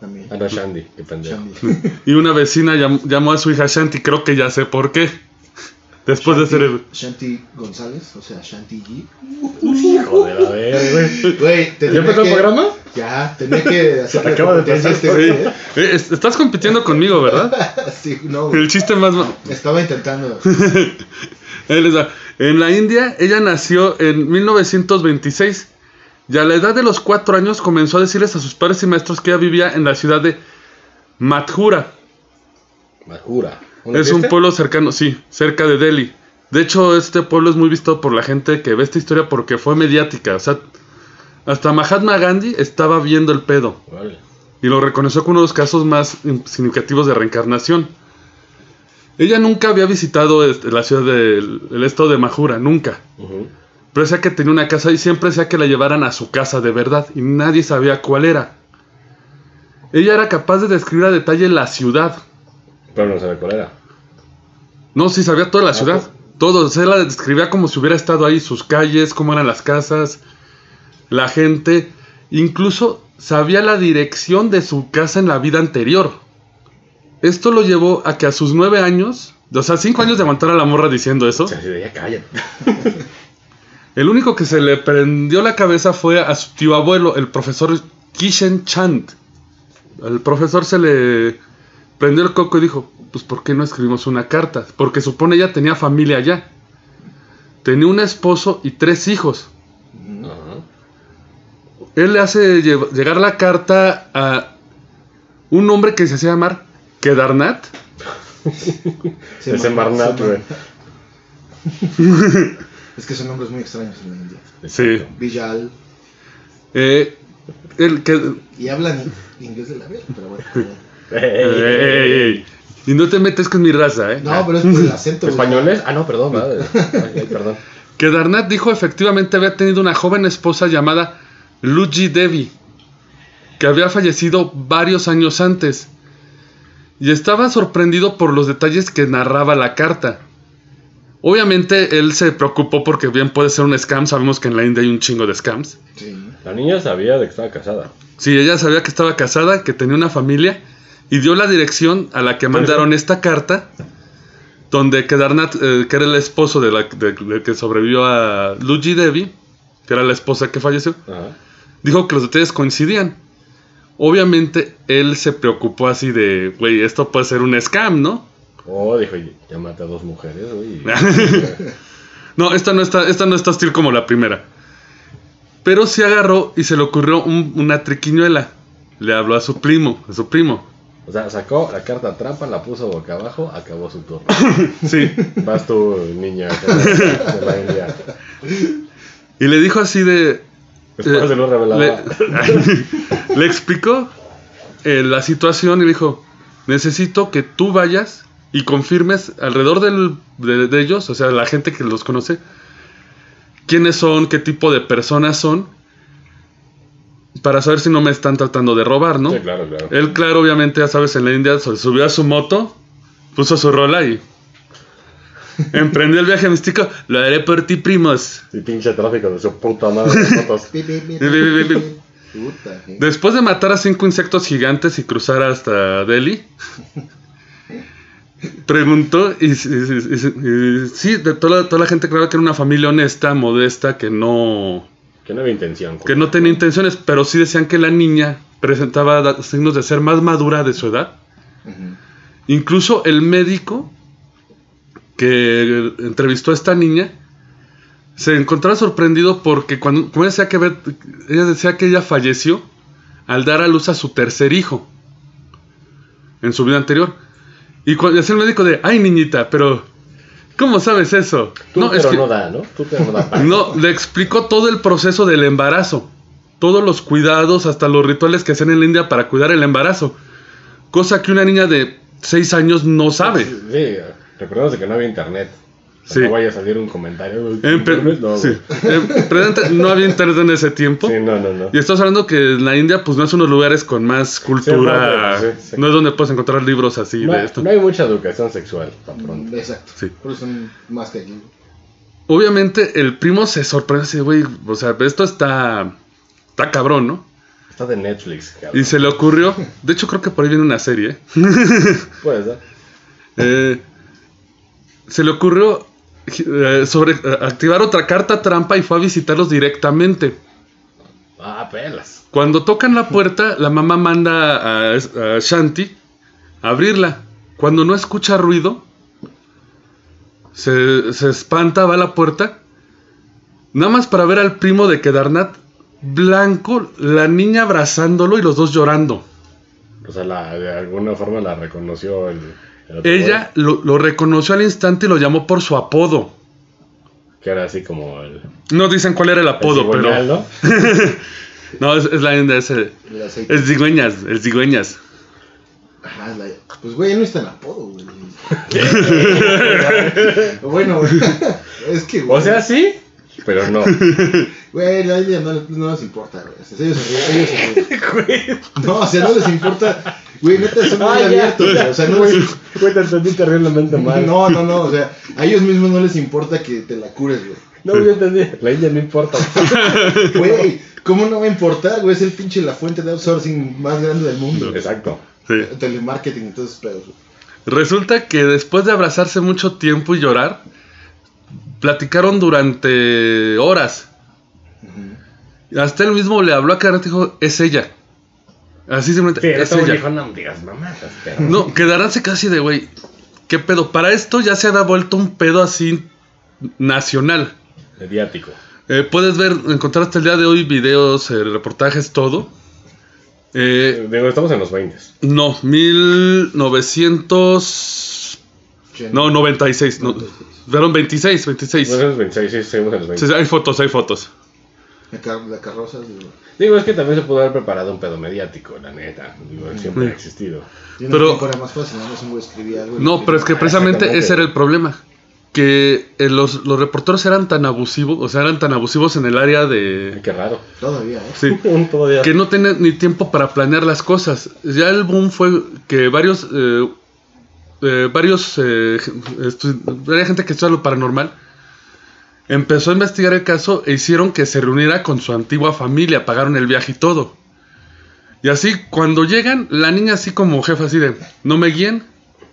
También. Ah, no, Shandy, qué pendejo. Shanti. [LAUGHS] Y una vecina llam- llamó a su hija Shanti, creo que ya sé por qué. Después de ser el... Shanti González, o sea, Shanti G. Hijo de la verga, güey. ¿Ya empezó el programa? Ya, tenía que [LAUGHS] hacer la Acaba de pasar, este güey, ¿eh? Es- estás compitiendo conmigo, ¿verdad? [LAUGHS] Sí, no, güey. El chiste más... ma- Estaba intentando. [LAUGHS] En la India, ella nació en 1926 y a la edad de los cuatro años comenzó a decirles a sus padres y maestros que ella vivía en la ciudad de Mathura. Majura. Es un pueblo cercano, sí, cerca de Delhi. De hecho, este pueblo es muy visto por la gente que ve esta historia porque fue mediática. O sea, hasta Mahatma Gandhi estaba viendo el pedo Vale. y lo reconoció como uno de los casos más significativos de reencarnación. Ella nunca había visitado este, la ciudad del el estado de Majura, nunca. Pero decía que tenía una casa y siempre decía que la llevaran a su casa de verdad y nadie sabía cuál era. Ella era capaz de describir a detalle la ciudad. Pero no sabe cuál era. No, sí sabía toda la Ah, ciudad. pues. Todo. O sea, la describía como si hubiera estado ahí, sus calles, cómo eran las casas, la gente. Incluso sabía la dirección de su casa en la vida anterior. Esto lo llevó a que a sus nueve años, o sea, cinco años de aguantar a la morra diciendo eso, O sea, así de ya cállate. El único que se le prendió la cabeza fue a su tío abuelo, el profesor Kishen Chand. Al profesor se le prendió el coco y dijo, pues ¿por qué no escribimos una carta? Porque supone ella tenía familia allá. Tenía un esposo y tres hijos. Ajá. Él le hace lle- llegar la carta a un hombre que se hacía llamar Kedarnath. [LAUGHS] Se Es Barnat, güey. [LAUGHS] Es que son nombres muy extraños en la India. Sí. Vijal. Eh, el que, Y hablan inglés de la verga, [LAUGHS] pero bueno. Ey, ey, ey. Y no te metes con mi raza, ¿eh? No, pero es por el acento. ¿Españoles? Ah, no, perdón, ¿verdad? Ay, ay, perdón. Que Darnat dijo efectivamente había tenido una joven esposa llamada Luigi Devi, que había fallecido varios años antes. Y estaba sorprendido por los detalles que narraba la carta. Obviamente él se preocupó porque bien puede ser un scam, sabemos que en la India hay un chingo de scams. Sí. La niña sabía de que estaba casada. Sí, ella sabía que estaba casada, que tenía una familia y dio la dirección a la que mandaron esta carta, donde Kedarnath, eh, que era el esposo de la de- que sobrevivió a Luigi Devi, que era la esposa que falleció, Ajá. dijo que los detalles coincidían. Obviamente él se preocupó así de, güey, esto puede ser un scam, ¿no? Oh, dijo, ya maté a dos mujeres, güey. [LAUGHS] no, esta no está, esta no está hostil como la primera. Pero sí agarró y se le ocurrió un- una triquiñuela. Le habló a su primo, a su primo. O sea, sacó la carta trampa, la puso boca abajo, acabó su turno. [LAUGHS] Sí. Vas tú, niña, de la India. Y le dijo así de. Después de lo revelado. Le, [LAUGHS] le explicó eh, la situación y dijo: Necesito que tú vayas y confirmes alrededor del- de, de ellos, o sea, la gente que los conoce, quiénes son, qué tipo de personas son, para saber si no me están tratando de robar, ¿no? Sí, claro, claro. Él, claro, obviamente, ya sabes, en la India se subió a su moto, puso su rola y [LAUGHS] emprendió el viaje místico. Lo haré por ti, primos. Y pinche tráfico de su puta madre de eh. [LAUGHS] Después de matar a cinco insectos gigantes y cruzar hasta Delhi, preguntó y, y- y- y- sí, de toda, la- toda la gente creía que era una familia honesta, modesta, que no, Que no había intención. que no tenía intenciones, pero sí decían que la niña presentaba signos de ser más madura de su edad. Incluso el médico que entrevistó a esta niña se encontraba sorprendido porque cuando como ella decía que ver- ella decía que ella falleció al dar a luz a su tercer hijo en su vida anterior. Y cuando decía el médico de, ay niñita, pero ¿cómo sabes eso? Tú, no, pero es que no da, ¿no? Tú, pero no da. no, le explicó todo el proceso del embarazo. Todos los cuidados, hasta los rituales que hacen en la India para cuidar el embarazo. Cosa que una niña de 6 años no sabe. Sí, recordemos que no había internet. Sí. No vaya a salir un comentario. No, sí. no había internet en ese tiempo. Sí, no, no, no. Y estás hablando que en la India, pues no es uno de los lugares con más cultura. Sí, sí, sí. No es donde puedes encontrar libros así No, de esto. no hay mucha educación sexual, tan pronto. Exacto. Sí. Por eso son más que aquí. Obviamente, el primo se sorprende así, güey. O sea, esto está. Está cabrón, ¿no? Está de Netflix, cabrón. Y se le ocurrió. De hecho, creo que por ahí viene una serie. ¿eh? Puede ser. [LAUGHS] Eh, se le ocurrió eh, sobre eh, activar otra carta trampa y fue a visitarlos directamente. Ah, pelas. Cuando tocan la puerta, la mamá manda a, a Shanti a abrirla. Cuando no escucha ruido, se, se espanta, va a la puerta. Nada más para ver al primo de Kedarnath blanco, la niña abrazándolo y los dos llorando. O sea, la, de alguna forma la reconoció el, Ella lo, lo reconoció al instante y lo llamó por su apodo. Que era así como el. No dicen cuál era el el apodo, pero. cigüeñal, ¿no? [LAUGHS] No, es, es la es el, El el cigüeñas, el cigüeñas. Ajá, la- Pues, güey, no está en apodo, güey. [LAUGHS] [LAUGHS] bueno, güey. Es que, güey. O sea, sí, pero no. [LAUGHS] Güey, la India no, no les importa, güey. Ellos ellos. [LAUGHS] No, o sea, no les importa. Güey, neta, son muy Ah, ya, abiertos, güey. O sea, no les Güey, [LAUGHS] güey, te entendí terriblemente mal. No, no, no, o sea, a ellos mismos no les importa que te la cures, güey. No, yo entendí. La India no importa. Güey, ¿cómo no va a importar, güey? Es el pinche la fuente de outsourcing más grande del mundo. Exacto. Sí. Telemarketing y todos esos pedos, güey. Resulta que después de abrazarse mucho tiempo y llorar, platicaron durante horas. Hasta él mismo le habló a Kedarnath y dijo, es ella. Así simplemente, Sí, es ella. dijo, no digas mamadas, pero. No, Kedarnath se casi de, güey, ¿qué pedo? Para esto ya se había vuelto un pedo así nacional. Mediático. Eh, puedes ver, encontrar hasta el día de hoy videos, eh, reportajes, todo. Eh, Digo, estamos en los 20. no, 1900... No, 96. No, fueron 26, 26. Bueno, es 26, sí, seguimos en los 20. Sí, hay fotos, hay fotos. La, car la carroza, digo. Digo, es que también se pudo haber preparado un pedo mediático, la neta. Digo, siempre Sí. ha existido. En Pero- era más fácil, ¿no? Un güey escribía algo. No, pero es que precisamente ese era el problema. Que eh, los, los reporteros eran tan abusivos, o sea, eran tan abusivos en el área de... Qué raro. Todavía, ¿eh? Sí, [LAUGHS] Todavía. que no tenían ni tiempo para planear las cosas. Ya el boom fue que varios... eh, eh, varios... eh, varias gente que estudia lo paranormal empezó a investigar el caso e hicieron que se reuniera con su antigua familia, pagaron el viaje y todo. Y así, cuando llegan, la niña así como jefa, así de, no me guíen,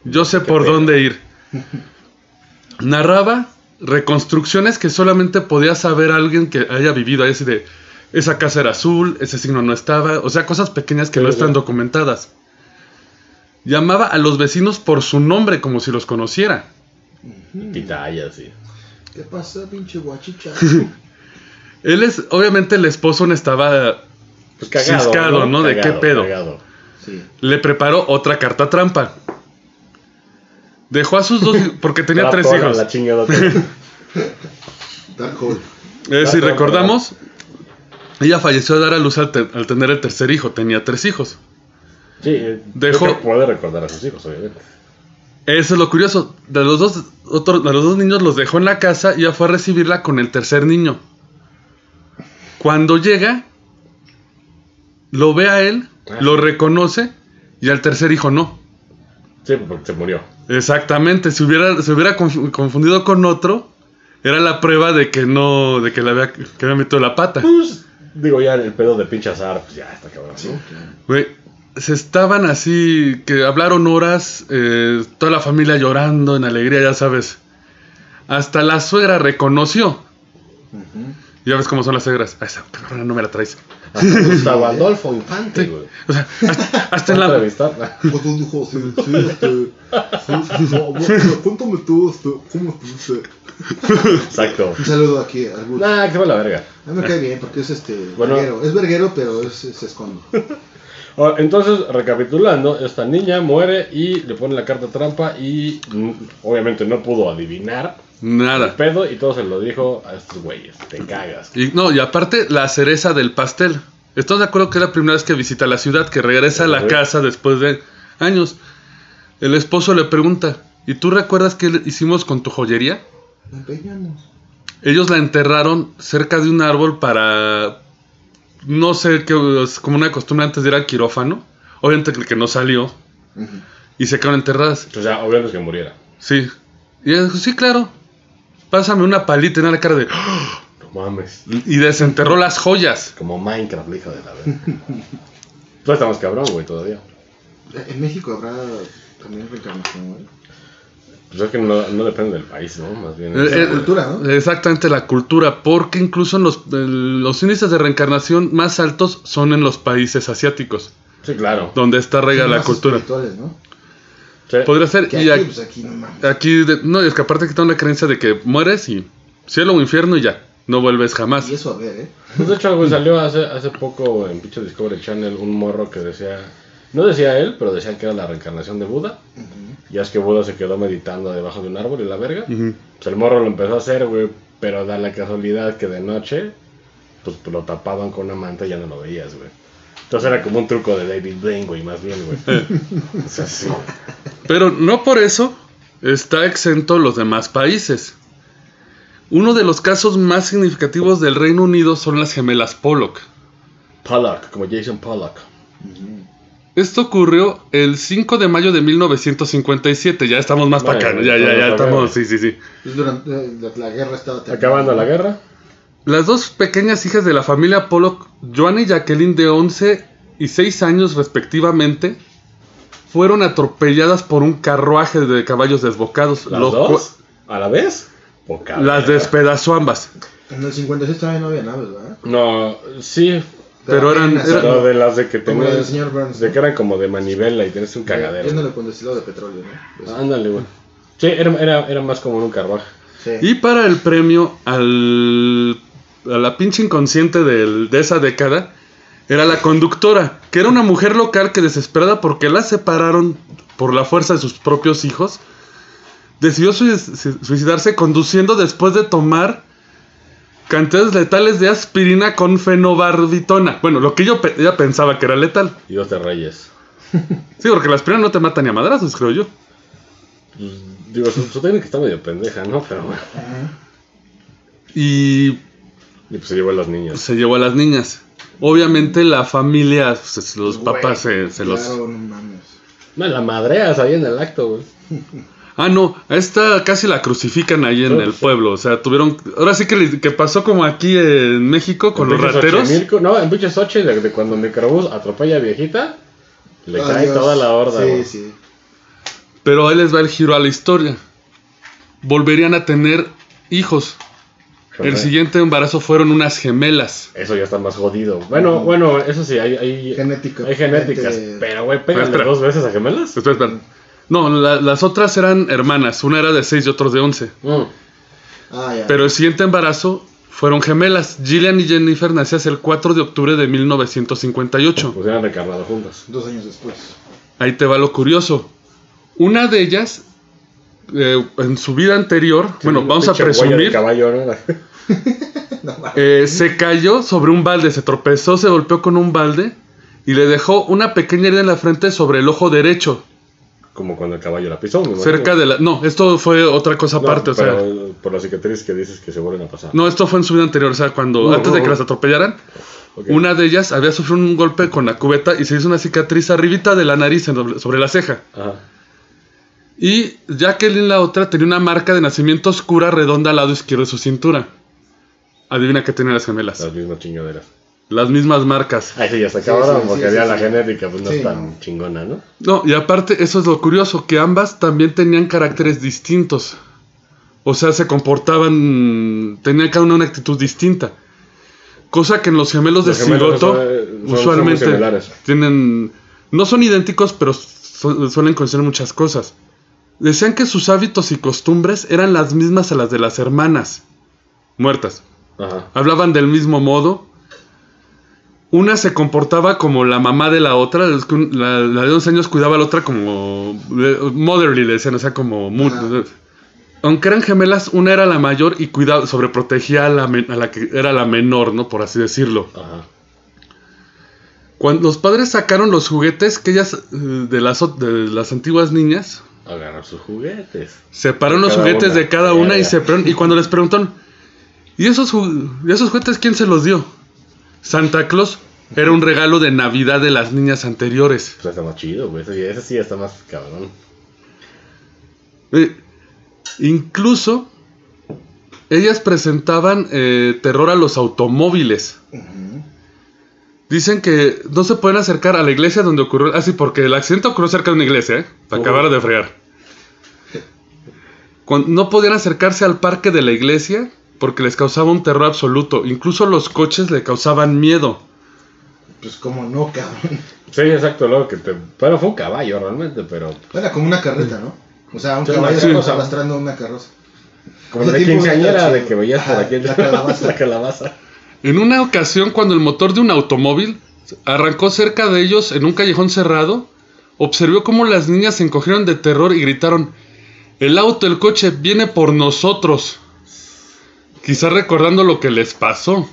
yo sé por dónde ir. [LAUGHS] Narraba reconstrucciones que solamente podía saber alguien que haya vivido ahí, así de, esa casa era azul, ese signo no estaba, o sea, cosas pequeñas que Sí, no están documentadas. Llamaba a los vecinos por su nombre como si los conociera. Pitaya, sí. ¿Qué pasa, pinche guachicha? [LAUGHS] Él es, obviamente el esposo no estaba Pues cagado, ciscado, ¿no? ¿De qué pedo? cagado. Sí. Le preparó otra carta trampa. Dejó a sus dos, porque tenía [LAUGHS] tres hijos. La chingada. [LAUGHS] Eh, si recordamos, ella falleció a dar a luz al, te- al tener el tercer hijo, tenía tres hijos. Sí, eh, Dejó- creo que puede recordar a sus hijos, obviamente. Eso es lo curioso. De los dos, otro- de los dos niños los dejó en la casa y ya fue a recibirla con el tercer niño. Cuando llega, lo ve a él, Ah. lo reconoce y al tercer hijo no. Sí, porque se murió. Exactamente, si hubiera, se hubiera conf- confundido con otro, era la prueba de que no, de que le había, que había metido la pata. Pues, digo, ya el pedo de pinche azar, pues ya está cabrón. Sí, ¿no? claro. Güey, se estaban así, que hablaron horas, eh, toda la familia llorando en alegría, ya sabes. Hasta la suegra reconoció. Ujú. Ya ves cómo son las suegras. "Ah, esa cabrona no me la traes. Hasta [LAUGHS] Gustavo Adolfo Infante, güey. O sea, hasta, hasta en la... Entrevistar. Pues dijo, sí, sí, este, sí, sí, cuéntame tú, este, ¿cómo estuviste? Exacto. Un saludo aquí Gus. Nah, que va la verga. A mí me cae bien porque es este Bueno. verguero. Es verguero, pero es, se esconde. Entonces, recapitulando, esta niña muere y le pone la carta trampa y mm, obviamente no pudo adivinar el Nada. pedo y todo se lo dijo a estos güeyes. Te cagas. Y, no, y aparte, la cereza del pastel. ¿Estás de acuerdo que es la primera vez que visita la ciudad, que regresa a la casa después de años? El esposo le pregunta, ¿y tú recuerdas qué hicimos con tu joyería? Empeñamos. Ellos la enterraron cerca de un árbol para. No sé, qué es como una costumbre antes de ir al quirófano. Obviamente que el que no salió. Y se quedaron enterradas. O sea, obviamente es que muriera. Sí. Y ella dijo, sí, claro. Pásame una palita en la cara de. "Ah", No mames. Y desenterró las joyas. Como Minecraft, la hija de la verga. Tú estamos cabrón, güey, todavía. En México habrá también reencarnación, güey. Pues es que no, no depende del país, ¿no? Más bien. Eh, la eh, cultura, ¿no? Exactamente la cultura. Porque incluso en los, en los índices de reencarnación más altos son en los países asiáticos. sí, claro. Donde está rega la cultura. espirituales, ¿no? Sí. Podría ser. Que y aquí, pues aquí no aquí de- no, es que aparte que está una creencia de que mueres y cielo o infierno y ya. No vuelves jamás. Y eso a ver, ¿eh? Pues de hecho, güey, salió hace, hace poco en pinche Discovery Channel un morro que decía. No decía él, pero decían que era la reencarnación de Buda. Ujú. Ya es que Buda se quedó meditando debajo de un árbol y la verga. Pues el morro lo empezó a hacer, güey. Pero da la casualidad que de noche, pues lo tapaban con una manta y ya no lo veías, güey. Entonces era como un truco de David Blaine, güey, más bien, güey. [LAUGHS] o sea, sí. Pero no por eso está exento los demás países. Uno de los casos más significativos del Reino Unido son las gemelas Pollock. Pollock, como Jason Pollock. Esto ocurrió el 5 de mayo de 1957. Ya estamos más para acá. Ya, ya, ya estamos Sí, sí, sí. Durante eh, la, la guerra estaba terminando. Acabando la guerra. Las dos pequeñas hijas de la familia Pollock, Joanna y Jacqueline, de 11 y 6 años respectivamente, fueron atropelladas por un carruaje de caballos desbocados. ¿Las lo dos? ¿A la vez? Poca las despedazó ambas. En el 56 todavía no había naves, ¿verdad? No, sí. Pero eran- eran- de las de que Como tenías. señor Burns. De que eran como de manivela y tienes un cagadero. no le con destilado de petróleo, ¿no? Pues, Ándale, güey. Sí, era, era, era más como en un carruaje. sí. Y para el premio al, a la pinche inconsciente del- de esa década, era la conductora, que era una mujer local que desesperada porque la separaron por la fuerza de sus propios hijos, decidió sui- su- suicidarse conduciendo después de tomar cantidades letales de aspirina con fenobarbitona. Bueno, lo que yo pe- ella pensaba que era letal. Y dos de reyes. [LAUGHS] Sí, porque la aspirina no te mata ni a madrazos, creo yo. Pues, digo, su, su técnica está medio pendeja, ¿no? Pero bueno. Ajá. Y Y pues se llevó a los niños. se llevó a las niñas. Obviamente la familia, pues, los Güey, papás se, se los... Claro, no mames. No, la madreas ahí en el acto, güey. [LAUGHS] Ah, no, a esta casi la crucifican ahí en el sí. pueblo. O sea, tuvieron... Ahora sí que, que pasó como aquí en México con En los rateros. No, en pinche Sochi, de, de cuando microbús atropella a viejita, le cae toda la horda, Sí, sí. Pero ahí les va el giro a la historia. Volverían a tener hijos. El siguiente embarazo fueron unas gemelas. Eso ya está más jodido. Bueno, bueno, eso sí, hay, hay, Genética. hay genéticas. Gente- Pero, güey, pégale dos veces a gemelas. Espera, espera. No, la- las otras eran hermanas. Una era de 6 y otros de 11. Mm. Ah, ya. Pero el siguiente embarazo fueron gemelas. Gillian y Jennifer nacían el 4 de octubre de 1958. Pues eran recarnado juntas. Dos años después. Ahí te va lo curioso. Una de ellas, eh, en su vida anterior, bueno, vamos a presumir, caballo, ¿no? [LAUGHS] Eh, se cayó sobre un balde, se tropezó, se golpeó con un balde y le dejó una pequeña herida en la frente sobre el ojo derecho, Como cuando el caballo la pisó. imagino. cerca de la... No, esto fue otra cosa No, aparte, o sea... por las cicatrices que dices que se vuelven a pasar. No, esto fue en su vida anterior, o sea, cuando No, antes de no. que las atropellaran, una de ellas había sufrido un golpe con la cubeta y se hizo una cicatriz arribita de la nariz sobre la ceja. Ajá. Y Jacqueline, la otra, tenía una marca de nacimiento oscura redonda al lado izquierdo de su cintura. Adivina qué tenían las gemelas. Las mismas chingaderas. Las mismas marcas. Ay, sí, ya Sí, cabrón, sí, porque sí, la genética pues no Sí, es tan chingona, ¿no? No, y aparte, eso es lo curioso, que ambas también tenían caracteres distintos. O sea, se comportaban, tenían cada una una actitud distinta. Cosa que en los gemelos de Los cigoto son- usualmente tienen, no son idénticos, pero su- suelen coincidir muchas cosas. Decían que sus hábitos y costumbres eran las mismas a las de las hermanas muertas. Ajá. Hablaban del mismo modo. Una se comportaba como la mamá de la otra. La, la de 11 años cuidaba a la otra como. eh, Motherly, le decían, o sea, como. aunque eran gemelas, una era la mayor y cuidaba, sobreprotegía a la, a la que era la menor, ¿no? Por así decirlo. Ajá. Cuando los padres sacaron los juguetes que ellas, eh, de las, de las antiguas niñas, Agarrar sus juguetes. separaron los juguetes una. de cada Ya, una y, se y cuando les preguntaron, ¿y esos, ¿y esos juguetes quién se los dio? Santa Claus era un regalo de Navidad de las niñas anteriores. Pues está más chido, güey. Ese, sí- ese sí está más cabrón. Eh, incluso ellas presentaban eh, terror a los automóviles. Dicen que no se pueden acercar a la iglesia donde ocurrió. Así, porque el accidente ocurrió cerca de una iglesia, ¿eh? Para Ujú. acabar de fregar. No podían acercarse al parque de la iglesia porque les causaba un terror absoluto. Incluso los coches le causaban miedo. Pues como no, cabrón. Sí, exacto, luego que te. Bueno, fue un caballo realmente, pero. Era como una carreta, ¿no? O sea, un Sí, caballo sí. arrastrando una carroza. Como de quinceañera de que veías por aquí la [LAUGHS] calabaza. la calabaza. En una ocasión, cuando el motor de un automóvil arrancó cerca de ellos en un callejón cerrado, observó cómo las niñas se encogieron de terror y gritaron: El auto, el coche, viene por nosotros. Quizá recordando lo que les pasó.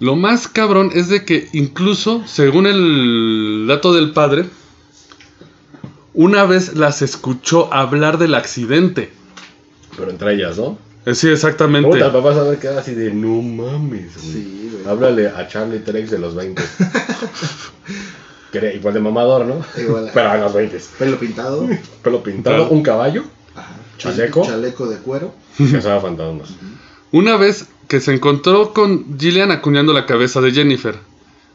Lo más cabrón es de que incluso, según el dato del padre, una vez las escuchó hablar del accidente. Pero entre ellas, ¿no? Eh, Sí, exactamente. Puta, papá saber quedar así de no mames, güey. Sí, güey. Háblale a Charlie Trex de los 20. Que era igual de mamador, ¿no? Igual. Pero a los 20. Pelo pintado. Pelo pintado, Claro. un caballo, Ajá. ¿Chaleco? Chaleco de cuero. [LAUGHS] cazaba fantasmas. Una vez que se encontró con Gillian acuñando la cabeza de Jennifer,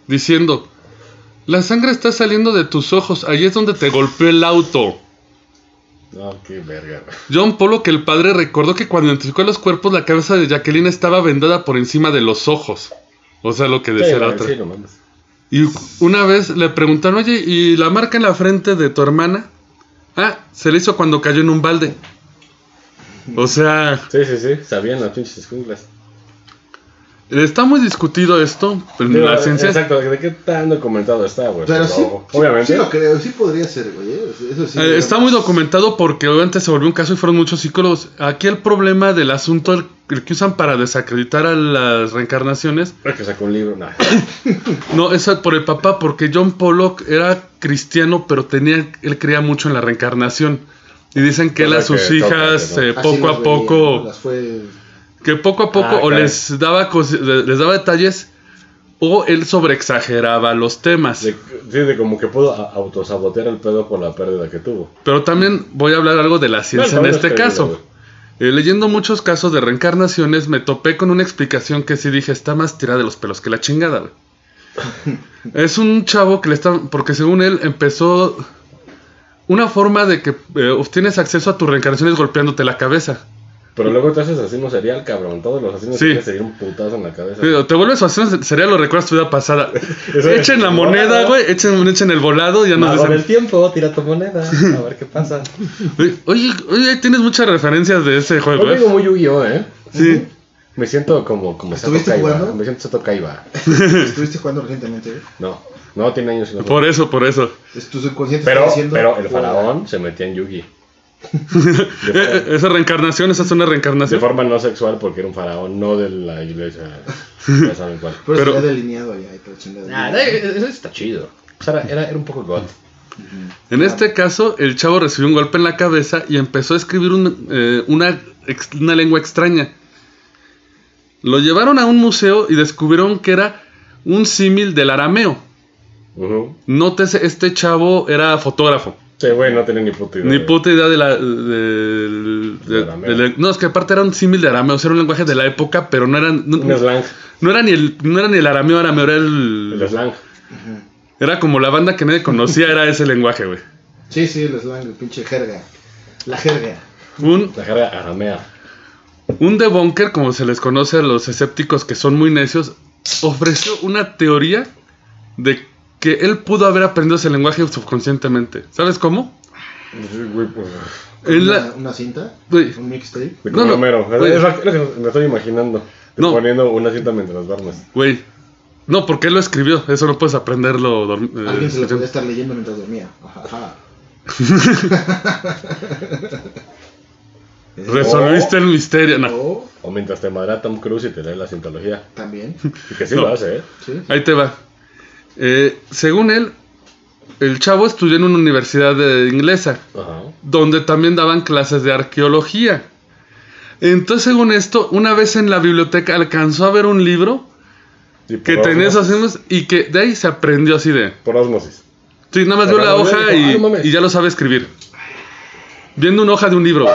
diciendo, la sangre está saliendo de tus ojos, ahí es donde te golpeó el auto. No, qué verga. John Polo, que el padre recordó que cuando identificó los cuerpos, la cabeza de Jacqueline estaba vendada por encima de los ojos. O sea, lo que decía Sí, la otra. sí, no. Y una vez le preguntaron, oye, ¿y la marca en la frente de tu hermana? Ah, se le hizo cuando cayó en un balde. O sea, Sí, sí, sí, sabían las pinches escuinclas. Está muy discutido esto en Digo, la ciencia. Exacto, ¿de qué tan documentado está, güey? Pero Pero, sí, obviamente. sí lo creo, sí podría ser, güey. ¿eh? Eso sí. Eh, está muy documentado porque obviamente se volvió un caso y fueron muchos psicólogos. Aquí el problema del asunto, el, el que usan para desacreditar a las reencarnaciones, Es que sacó un libro, nah. [LAUGHS] no, es por el papá, porque John Pollock era cristiano, pero tenía, él creía mucho en la reencarnación. Y dicen que él a sus que hijas ¿no? eh, Así poco a veía, poco, ¿no? Las fue. Que poco a poco Ah, o les daba, les daba detalles o él sobreexageraba los temas. De, sí, de como que pudo autosabotear el pedo por la pérdida que tuvo. Pero también voy a hablar algo de la ciencia en este caso. Eh, leyendo muchos casos de reencarnaciones, me topé con una explicación que sí dije, está más tirada de los pelos que la chingada. güey". [LAUGHS] es un chavo que le está, porque según él empezó una forma de que eh, obtienes acceso a tu reencarnación es golpeándote la cabeza. Pero luego te haces asesino serial, cabrón. Todos los asesinos Sí. seriales se dieron un putazo en la cabeza. Te vuelves asesino serial, lo recuerdas tu vida pasada. [LAUGHS] Echen la moneda, güey, echen, echen el volado, ya nos Mago del dicen. tiempo, tira tu moneda. A ver qué pasa. [LAUGHS] Oye, oye, tienes muchas referencias de ese juego, Yo ¿eh? digo muy Yu-Gi-Oh, ¿eh? Sí. Me siento como, como Sato ¿Estuviste Kaiba. jugando? Me siento Sato Kaiba. [LAUGHS] Estuviste jugando recientemente, güey. No, no tiene años. y no Por eso, por eso. Es tu subconsciente Pero, está diciendo. pero el faraón se metía en Yugi. Eh, esa reencarnación, esa es una De reencarnación. forma no sexual porque era un faraón, no de la iglesia. Ya saben cuál. Pero, Pero- se ve delineado allá y todo chingada. Nah, eh, eso está chido. O sea, era, era un poco god. En este caso, el chavo recibió un golpe en la cabeza y empezó a escribir un- eh, una, ex- una lengua extraña. Lo llevaron a un museo y descubrieron que era un símil del arameo. Ujú. Nótese, este chavo era fotógrafo. Sí, güey, no tenía ni puta idea. Ni puta idea de la. del- de- Del arameo. del- no, es que aparte era un símil de arameo, o sea, era un lenguaje de la época, pero no era. No, Un slang. no era ni el, no era ni el arameo arameo, era el. El slang. Era como la banda que nadie conocía, era ese lenguaje, güey. Sí, sí, el slang, el pinche jerga. La jerga. Un, La jerga aramea. un debunker, como se les conoce a los escépticos que son muy necios, ofreció una teoría de que él pudo haber aprendido ese lenguaje subconscientemente. ¿Sabes cómo? Sí, güey, pues. En una, la- una cinta. Güey. Un mixtape. No, no, Romero. güey. Es lo es lo que me estoy imaginando. No. Poniendo una cinta mientras duermes. Güey. No, porque él lo escribió. Eso no puedes aprenderlo. dorm- eh, Alguien se lo podía estar leyendo mientras dormía. Ajá. [LAUGHS] [LAUGHS] Resolviste el misterio. No. O O mientras te madrea Tom Cruise y te lee la cientología. también. Y que sí No. lo hace, ¿eh? Sí. Ahí te va. Eh, según él, el chavo estudió en una universidad de inglesa, Ajá. donde también daban clases de arqueología. Entonces, según esto, una vez en la biblioteca alcanzó a ver un libro que tenía esos signos y que de ahí se aprendió así de. Por osmosis. Sí, nada más vio la hoja "Ah, y, no mames". y ya lo sabe escribir. Viendo una hoja de un libro.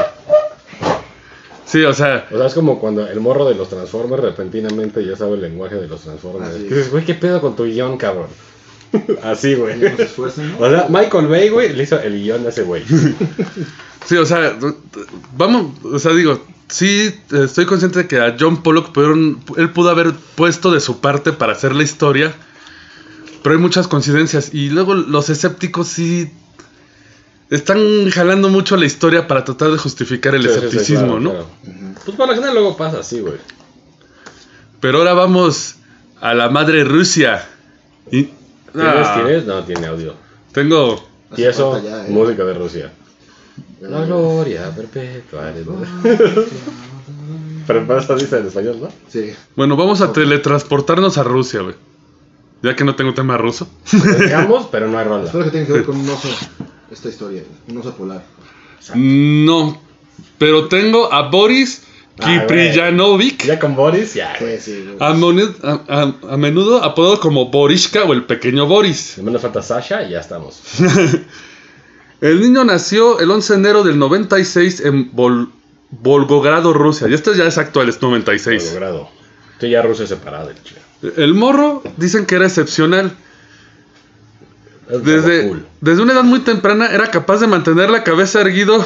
Sí, o sea, O sea, es como cuando el morro de los Transformers repentinamente ya sabe el lenguaje de los Transformers. Así Que dices, güey, ¿qué pedo con tu guion, cabrón? [LAUGHS] Así, güey. No. O sea, Michael Bay, güey, le hizo el guion a ese güey. [LAUGHS] sí, o sea, vamos, o sea, digo, sí, estoy consciente de que a John Pollock pudieron- él pudo haber puesto de su parte para hacer la historia, pero hay muchas coincidencias. Y luego los escépticos sí están jalando mucho la historia para tratar de justificar el Sí, sí, sí, escepticismo, claro, ¿no? claro. Pues por lo general luego pasa así, güey. Pero ahora vamos a la madre Rusia. Y, ¿Tienes, Ah, tienes? No, tiene audio. Tengo. Y eso, ya, ¿eh? música de Rusia. La gloria perpetua. [LAUGHS] Pero eso dice en español, ¿no? Sí. Bueno, vamos a teletransportarnos a Rusia, güey. Ya que no tengo tema ruso. Digamos, pero no hay rola. Espero que tenga que ver con un oso. [LAUGHS] Esta historia. Un oso polar. No. Pero tengo a Boris Ay, Kipriyanovic. Ya con Boris, ya, Sí, sí. A, a- a- a menudo apodado como Borishka o el pequeño Boris. Menos falta Sasha y ya estamos. [LAUGHS] El niño nació el 11 de enero del 96 en Vol- Volgogrado, Rusia. Y esto ya es actual, es 96. Logrado. Estoy ya Rusia separada, el. El morro dicen que era excepcional. Desde, Cool. desde una edad muy temprana era capaz de mantener la cabeza erguido,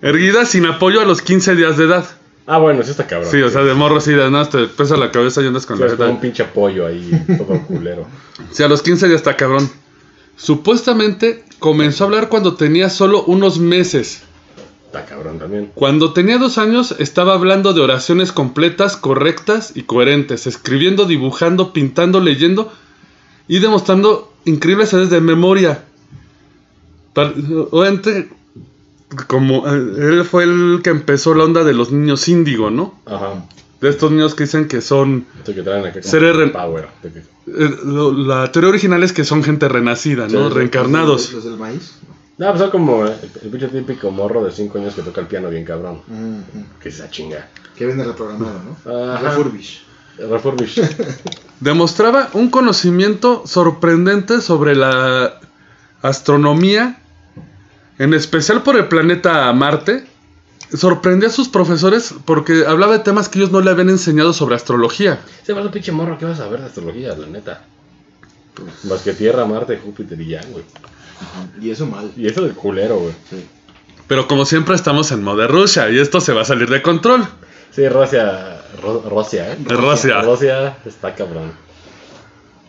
erguida sin apoyo a los 15 días de edad. Ah, bueno, sí está cabrón. Sí, o sea, de morro sí, de nada, te pesa la cabeza y andas con la un pinche pollo ahí, todo [LAUGHS] culero. Sí, a los 15 días está cabrón. Supuestamente comenzó a hablar cuando tenía solo unos meses. Está cabrón también. Cuando tenía dos años estaba hablando de oraciones completas, correctas y coherentes, escribiendo, dibujando, pintando, leyendo y demostrando increíbles habilidades de memoria. Obviamente, como eh, él fue el que empezó la onda de los niños índigo, ¿no? Ajá. De estos niños que dicen que son... Esto que traen acá re- power. eh, lo- la teoría original es que son gente renacida, ¿no? Sí, Reencarnados. Los del maíz. No, pues son como el, el pinche típico morro de 5 años que toca el piano bien cabrón. Ujú. Que se chinga. Que viene reprogramado, ¿no? Ajá. Refurbish. Refurbish. [LAUGHS] Demostraba un conocimiento sorprendente sobre la astronomía, en especial por el planeta Marte. Sorprendía a sus profesores porque hablaba de temas que ellos no le habían enseñado sobre astrología. Se va un pinche morro, ¿qué vas a ver de astrología, la neta? Más que Tierra, Marte, Júpiter y ya, güey. Y eso mal. Y eso del culero, güey. Sí. Pero como siempre estamos en Mother Russia y esto se va a salir de control. Sí, Rusia. Ro- Rusia, ¿eh? Rusia. Rusia está cabrón.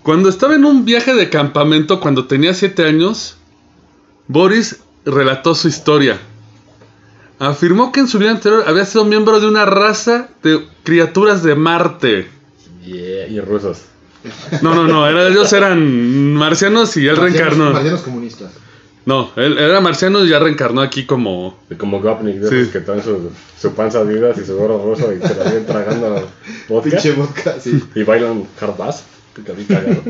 Cuando estaba en un viaje de campamento cuando tenía 7 años, Boris relató su historia. Afirmó que en su vida anterior había sido miembro de una raza de criaturas de Marte. Yeah, y rusos. No, no, no, era- ellos eran marcianos y él Marcianos- reencarnó. Marcianos comunistas. No, él era marciano y ya reencarnó aquí como... Como Gopnik, de Sí. esos que traen su, su panza Adidas y su gorro ruso y se la vienen tragando vodka. Pinche vodka, sí. Y bailan hard bass. Picadito cagado.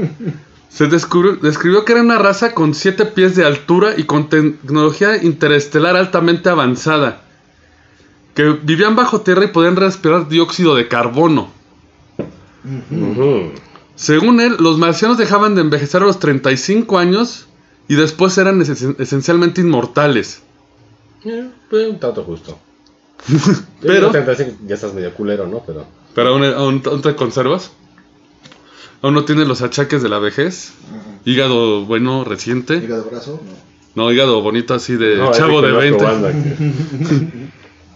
Se descubrió, describió que era una raza con 7 pies de altura y con tecnología interestelar altamente avanzada. Que vivían bajo tierra y podían respirar dióxido de carbono. Según él, los marcianos dejaban de envejecer a los 35 años y después eran esen- esencialmente inmortales. Eh, pues, un tanto justo. [LAUGHS] Pero-. Ya estás medio culero, ¿no? Pero. Pero aún, aún- aún te conservas. Aún no tienes los achaques de la vejez. Hígado bueno, reciente. Hígado brazo, no. No, hígado bonito así de No, chavo es de que 20. conozco banda que-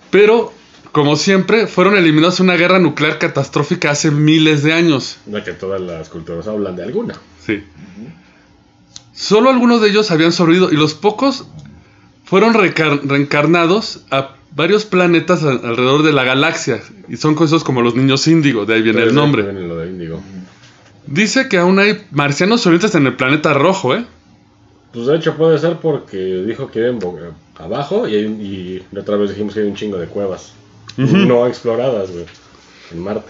Pero, como siempre, fueron eliminados en una guerra nuclear catastrófica hace miles de años. No que todas las culturas hablan de alguna. Sí. Solo algunos de ellos habían sobrevivido y los pocos fueron reencarnados a varios planetas a- alrededor de la galaxia. Y son cosas como los niños índigo, de ahí viene el nombre. viene lo de índigo. Dice que aún hay marcianos sobrevivientes en el planeta rojo, ¿eh? Pues de hecho puede ser porque dijo que bo- abajo y, y la otra vez dijimos que hay un chingo de cuevas no exploradas, güey, en Marte.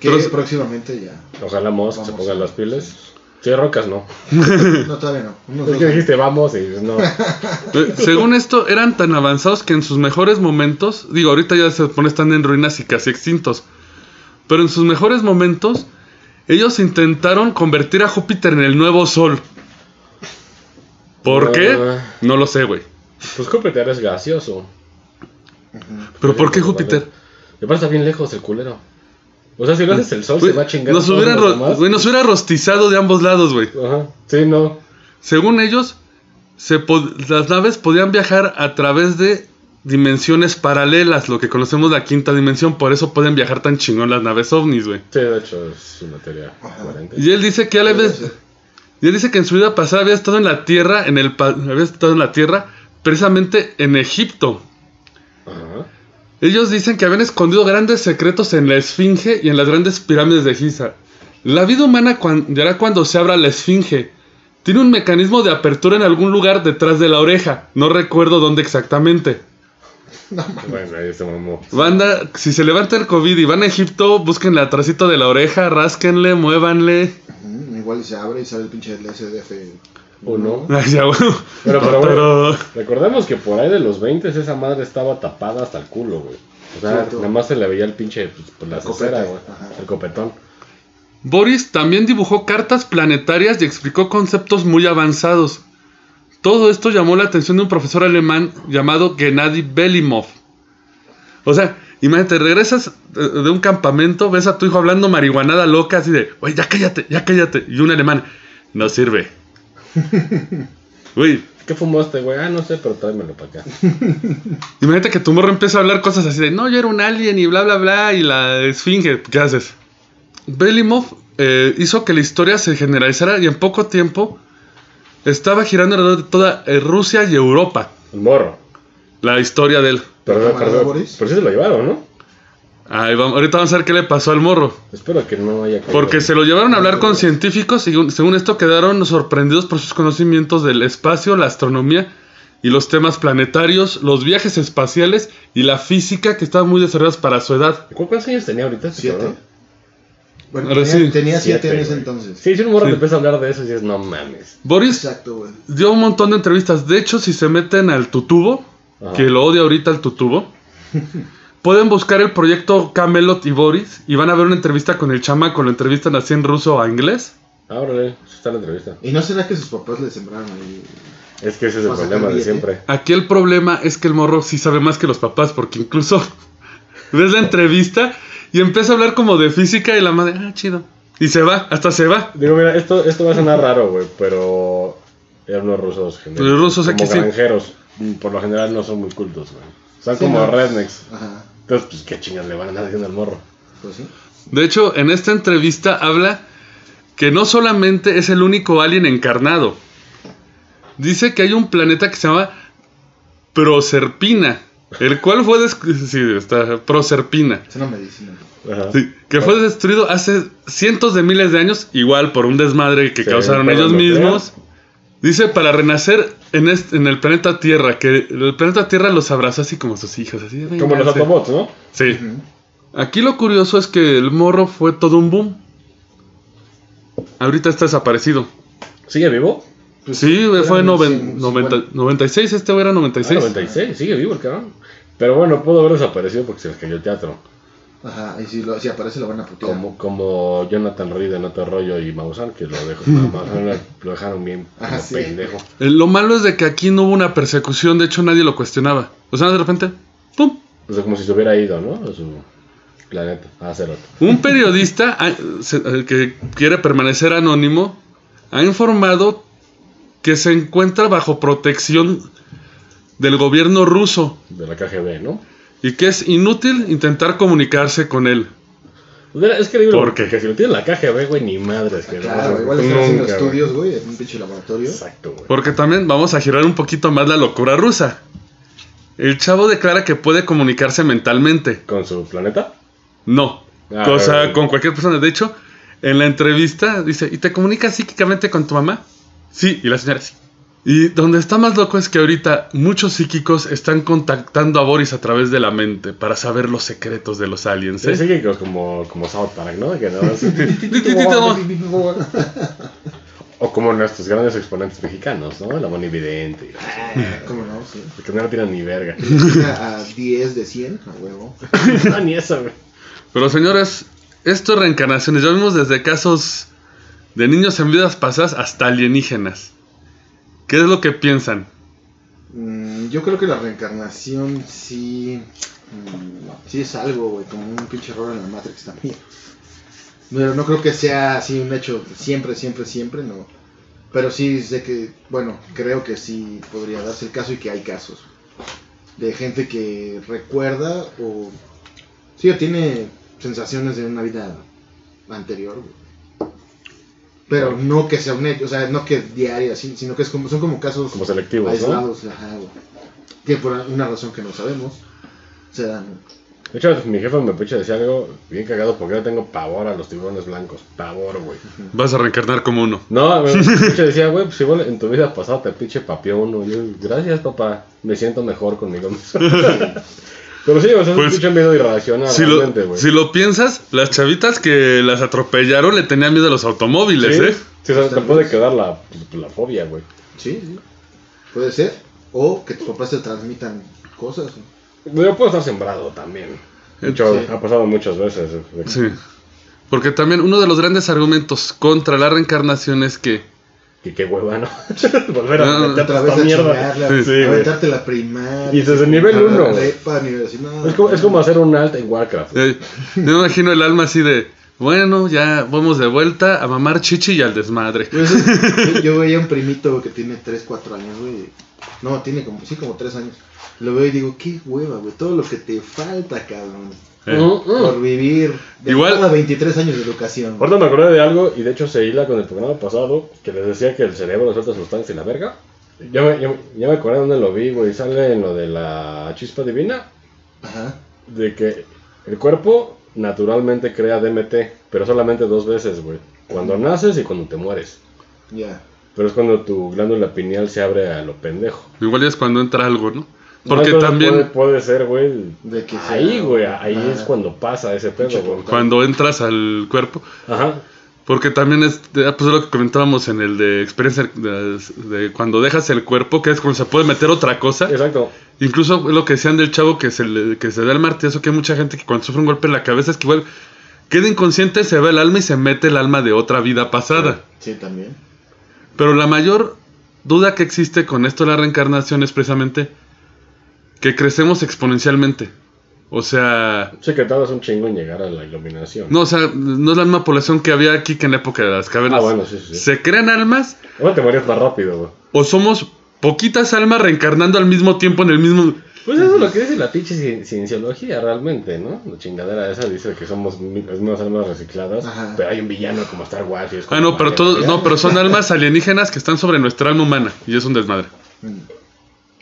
Que Pero- próximamente ya. Ojalá Musk se ponga las pilas. Sí, rocas no. No, todavía no. Unos Es que dijiste vamos y no. [LAUGHS] Según esto, eran tan avanzados que en sus mejores momentos, digo, ahorita ya se supone están en ruinas y casi extintos, pero en sus mejores momentos, ellos intentaron convertir a Júpiter en el nuevo Sol. ¿Por qué? Ah. No lo sé, güey. Pues Júpiter es gaseoso. ¿Pero por qué Júpiter? Me pasa bien lejos el culero. O sea, si lo haces el sol, Güey, se va a chingar. nos, demás. güey, nos hubiera rostizado de ambos lados, güey. Ajá. Sí, no. Según ellos, se las naves podían viajar a través de dimensiones paralelas, lo que conocemos la quinta dimensión, por eso pueden viajar tan chingón las naves ovnis, güey. Sí, de hecho es una teoría. Y él dice que Puede ves- ser. y él dice que en su vida pasada había estado en la tierra, en el había estado en la tierra, precisamente en Egipto. Ellos dicen que habían escondido grandes secretos en la Esfinge y en las grandes pirámides de Giza. La vida humana llegará cuando se abra la Esfinge. Tiene un mecanismo de apertura en algún lugar detrás de la oreja. No recuerdo dónde exactamente. Bueno, ahí se mamó. Banda, si se levanta el COVID y van a Egipto, búsquenle atrásito de la oreja, rásquenle, muévanle. Igual se abre y sale el pinche del SDF. ¿O no? [LAUGHS] Bueno. Pero, pero, Pero- bueno, recordemos que por ahí de los 20 esa madre estaba tapada hasta el culo, güey. O sea, Cierto. nada más se le veía el pinche, pues, por la El cesera, güey. El copetón. Boris también dibujó cartas planetarias y explicó conceptos muy avanzados. Todo esto llamó la atención de un profesor alemán llamado Gennady Belimov. O sea, imagínate, regresas de, de un campamento, ves a tu hijo hablando marihuanada loca, así de, güey, ya cállate, ya cállate. Y un alemán, no sirve. [LAUGHS] Güey, ¿Qué fumó este, güey? Ah, no sé, pero tráemelo para acá. [LAUGHS] imagínate que tu morro empieza a hablar cosas así de, no, yo era un alien y bla, bla, bla, y la esfinge, ¿qué haces? Belimov eh, hizo que la historia se generalizara y en poco tiempo estaba girando alrededor de toda eh, Rusia y Europa. El morro. La historia de él. Pero, ¿Camarada pero, pero sí se lo llevaron, ¿no? Ahí vamos, ahorita vamos a ver qué le pasó al morro. Espero que no haya caído. Porque se lo llevaron a hablar con científicos y según esto quedaron sorprendidos por sus conocimientos del espacio, la astronomía y los temas planetarios, los viajes espaciales y la física que estaban muy desarrollados para su edad. ¿Cu- ¿Cuántos años tenía ahorita? este Siete. Bueno, Ahora tenía, sí. tenía siete, en ese entonces. Sí, si un morro Sí. te empieza a hablar de eso y dices, no mames. Boris Exacto, dio un montón de entrevistas. De hecho, si se meten al tutubo, Ajá. que lo odia ahorita el tutubo, [LAUGHS] pueden buscar el proyecto Camelot y Boris y van a ver una entrevista con el chamaco. Lo entrevistan así en ruso a inglés. Ábrele, está la entrevista. ¿Y no será que sus papás le sembraron ahí? Es que ese es el problema de siempre. Aquí el problema es que el morro sí sabe más que los papás, porque incluso [LAUGHS] ves la entrevista y empieza a hablar como de física y la madre, ah, chido. Y se va, hasta se va. Digo, mira, esto, esto va a sonar raro, güey, pero eran unos rusos. Los rusos como aquí sí. granjeros. mm, por lo general no son muy cultos, güey. Son Sí, como no. rednecks. Ajá. Entonces, pues, ¿qué chingas le van a andar diciendo al morro? Pues sí. De hecho, en esta entrevista habla que no solamente es el único alien encarnado. Dice que hay un planeta que se llama Proserpina, el cual fue sí, está Proserpina, Es una medicina. Ajá. sí, que fue destruido hace cientos de miles de años, igual por un desmadre que Sí, causaron ellos lo mismos. Dice para renacer en, este- en el planeta Tierra, que el planeta Tierra los abrazó así como sus hijos, así. Como los. Autobots, ¿no? Sí. Aquí lo curioso es que el morro fue todo un boom. Ahorita está desaparecido. ¿Sigue vivo? Pues Sí, fue cien- noventa- cincuenta. 96, este era Ah, 96. 96, sigue vivo el cabrón. Pero bueno, pudo haber desaparecido porque se les cayó el teatro. Ajá, y si, lo, si aparece lo van a putear. Como, como Jonathan Reed en otro rollo y Maussan, que lo dejó, [LAUGHS] lo- dejaron bien como Ah, sí. pendejo. Eh, Lo malo es de que aquí no hubo una persecución, de hecho nadie lo cuestionaba. O sea, de repente, ¡pum! O sea, como si se hubiera ido, ¿no? A su planeta, a hacer otro. Un periodista ah, se- que quiere permanecer anónimo ha informado que se encuentra bajo protección del gobierno ruso De la KGB, ¿no? Y que es inútil intentar comunicarse con él. Mira, Es que digo, ¿Por qué? porque si lo tiene en la KGB, güey, ni madres que Claro, no, igual están haciendo estudios, güey, en un pinche laboratorio. Exacto, güey. Porque también vamos a girar un poquito más la locura rusa. El chavo declara que puede comunicarse mentalmente. ¿Con su planeta? No. Ah, o sea, con cualquier persona. De hecho, en la entrevista dice, ¿y te comunicas psíquicamente con tu mamá? Sí, y la señora sí. Y donde está más loco es que ahorita muchos psíquicos están contactando a Boris a través de la mente para saber los secretos de los aliens. ¿eh? sí, que como, como South Park, ¿no? Que o como nuestros grandes exponentes mexicanos, ¿no? La Moni Vidente. Ah, ¿Cómo no? Sí. Que no la tiran ni verga. A a 10 de 100, a huevo. no, ni eso, güey. Pero señores, esto es reencarnaciones. Ya vimos desde casos de niños en vidas pasadas hasta alienígenas. ¿Qué es lo que piensan? Mm, yo creo que la reencarnación sí. mm, sí es algo, güey, como un pinche error en la Matrix también. Pero no creo que sea así un hecho siempre, siempre, siempre, no. Pero sí sé que, bueno, creo que sí podría darse el caso y que hay casos. De gente que recuerda o. Sí, o tiene sensaciones de una vida anterior, güey. Pero no que sea un hecho, o sea, no que diaria, sí, sino que es como, son como casos Como selectivos, ¿no? aislados, ajá, güey. Que por una razón que no sabemos, se dan. De hecho, mi jefe me pucha decía algo bien cagado porque yo tengo pavor a los tiburones blancos. Pavor, güey. Vas a reencarnar como uno. No, [LAUGHS] me pucha decía, güey, pues igual en tu vida pasada te pinche papió uno. Y yo, gracias, papá. Me siento mejor conmigo mismo. [LAUGHS] Pero sí, o sea, es Pues, un pinche miedo irracional, Si lo, realmente, güey. si lo piensas, las chavitas que las atropellaron le tenían miedo a los automóviles, Sí, ¿eh? sí, o sea, te puede quedar la, la fobia, güey. Sí, sí. Puede ser. O que tus papás te transmitan cosas. Yo puedo estar sembrado también. De hecho, Sí. ha pasado muchas veces. güey. Sí. Porque también uno de los grandes argumentos contra la reencarnación es que Que qué hueva, ¿no? [LAUGHS] Volver a No, meterte Otra a vez a mierda. chingarla, Sí, sí, güey. aventarte la primaria. Y desde prepa, nivel así, no, Es como, es como hacer un alt en Warcraft. eh, yo me imagino el alma así de, bueno, ya vamos de vuelta a mamar chichi y al desmadre. Yo, yo- [LAUGHS] yo veía un primito que tiene 3, 4 años, güey. No, tiene como, sí, como 3 años. Lo veo y digo, qué hueva, güey. Todo lo que te falta, cabrón. Eh. Por vivir. De Igual- cada 23 años de educación. Ahorita me acordé de algo, y de hecho se hila con el programa pasado, que les decía que el cerebro suelta sustancia y la verga. Ya me, ya, me- ya me acordé dónde lo vi, güey. Sale en lo de la chispa divina, Ajá. de que el cuerpo naturalmente crea DMT, pero solamente dos veces, güey. Cuando naces y cuando te mueres. Ya. Pero es cuando tu glándula pineal se abre a lo pendejo. Igual ya es cuando entra algo, ¿no? Porque también Puede, puede ser, güey. De que sea- Ahí, güey, ahí es cuando pasa ese pedo, güey. cuando entras al cuerpo, Ajá. porque también es, ah, pues es lo que comentábamos en el de experiencia de, de cuando dejas el cuerpo, que es cuando se puede meter otra cosa. Exacto. Incluso lo que decían del chavo que se, le- que se da el martillazo, que hay mucha gente que cuando sufre un golpe en la cabeza es que igual queda inconsciente, se va el alma y se mete el alma de otra vida pasada. Sí, también. Pero la mayor duda que existe con esto de la reencarnación es precisamente que crecemos exponencialmente. O sea, Sí que tardas un chingo en llegar a la iluminación. no, o sea, no es la misma población que había aquí que en la época de las cavernas. Ah, bueno, sí, sí. ¿Se crean almas Ahora te morías más rápido, güey. o somos poquitas almas reencarnando al mismo tiempo en el mismo... Pues eso es lo que dice la pinche ci- cienciología realmente, ¿no? La chingadera esa dice que somos mismas almas recicladas, Ajá. pero hay un villano como Star Wars y es como Ah, no, pero todos, no, pero son [LAUGHS] almas alienígenas que están sobre nuestra alma humana y es un desmadre. Mm.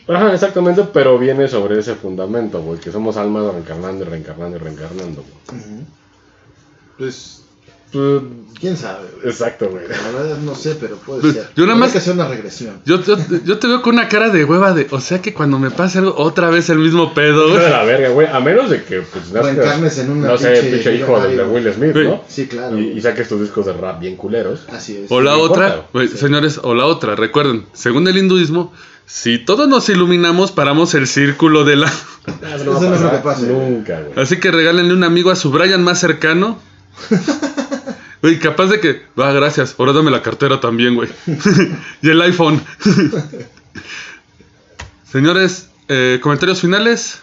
Ajá, exactamente, pero viene sobre ese fundamento, güey, que somos almas reencarnando y reencarnando y reencarnando, güey. Pues, Pues, quién sabe, güey. Exacto, güey. La verdad no sé, pero puede Pues, ser. yo nada más- que hacer una regresión. Yo, yo, yo te veo con una cara de hueva de, o sea que cuando me pase algo, otra vez el mismo pedo. Güey. de la verga, güey. A menos de que, pues, Reencarnes en una no sé, pinche pinche hijo de, de. Will Smith, Güey. ¿no? Sí, claro. Y, saques tus discos de rap bien culeros. Así es. O la no otra, importa, güey, sí. señores, o la otra, recuerden, según el hinduismo, si todos nos iluminamos, paramos el círculo de la... [LAUGHS] Eso no va a pasar pase, güey. nunca, güey. Así que regálenle un amigo a su Brian más cercano. [LAUGHS] Güey, capaz de que, va, gracias, ahora dame la cartera también, güey. [LAUGHS] y el iPhone. Señores, eh, comentarios finales.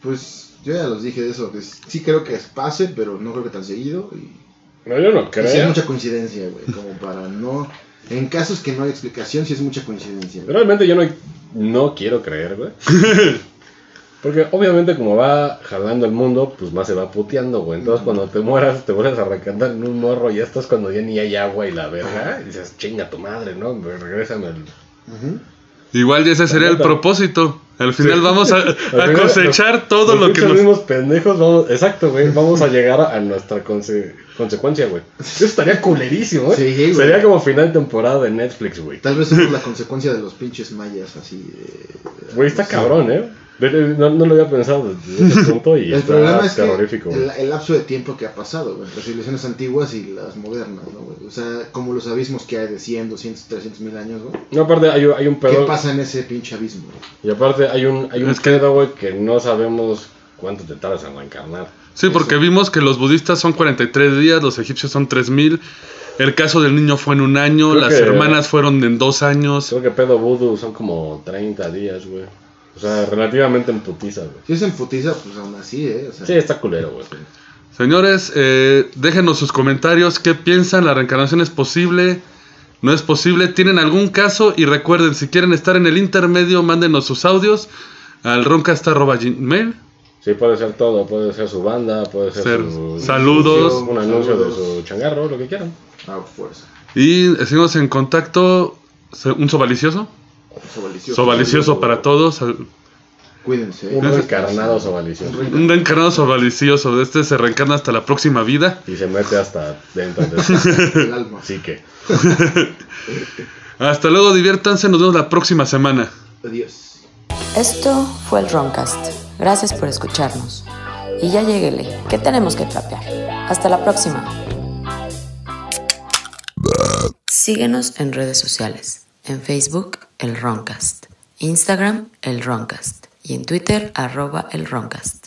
Pues yo ya los dije de eso. que sí creo que pase, pero no creo que tan seguido. Y, No, yo no y sí creo. es mucha coincidencia, güey. Como para no. En casos que no hay explicación, sí es mucha coincidencia. güey. Realmente yo no, no quiero creer, güey. [LAUGHS] Porque obviamente como va jalando el mundo, pues más se va puteando, güey. Entonces cuando te mueras, te vuelves a recantar en un morro y estás cuando ya ni hay agua y la verga. Y dices, chinga tu madre, ¿no? Me Regrésame el... Ujú. Igual ya ese sería el propósito. Al final vamos a, a Al final, cosechar todo lo que nos... mismos pendejos, vamos, exacto, güey, vamos a llegar a, a nuestra conse- consecuencia, güey. Eso estaría culerísimo, güey. Sí, güey. Sería como final de temporada de Netflix, güey. Tal vez somos la consecuencia de los pinches mayas, así. de- Güey, está cabrón, ¿eh? De- No, no lo había pensado desde ese [LAUGHS] punto y El está problema es que terrorífico, el, el lapso de tiempo que ha pasado, güey, entre civilizaciones antiguas y las modernas, ¿no, güey? O sea, como los abismos que hay de 100, 200, 300 mil años, güey. No, aparte hay, un- hay un ¿Qué pedo. pasa en ese pinche abismo? güey? Y aparte hay un, hay un Es que- pedo, güey, que no sabemos cuánto te tardas en reencarnar. Sí, porque vimos que los budistas son 43 días, los egipcios son 3000. El caso del niño fue en un año, Creo las que- hermanas fueron en dos años. Creo que pedo voodoo son como 30 días, güey. O sea, relativamente en putiza, güey. Si es en putiza, pues aún así, ¿eh? O sea, Sí, está culero, güey. Señores, eh, déjenos sus comentarios. ¿Qué piensan? ¿La reencarnación es posible? ¿No es posible? ¿Tienen algún caso? Y recuerden, si quieren estar en el intermedio, mándenos sus audios al roncast.gmail. Sí, puede ser todo, puede ser su banda, puede ser, Ser su... saludos. Un anuncio Saludos. de su changarro, lo que quieran. a fuerza. Y seguimos en contacto. Un sobalicioso. Sobalicioso. Sobalicioso para todos. Cuídense. Un reencarnado sobalicioso. Un reencarnado sobalicioso. Este se reencarna hasta la próxima vida. Y se mete hasta dentro de [LAUGHS] El alma. [LAUGHS] Así que... [LAUGHS] Hasta luego, diviértanse. Nos vemos la próxima semana. Adiós. Esto fue el Roncast. Gracias por escucharnos. Y ya lleguele, que tenemos que trapear. Hasta la próxima. Síguenos en redes sociales. En Facebook, el Roncast. Instagram, el Roncast. Y en Twitter, arroba el Roncast.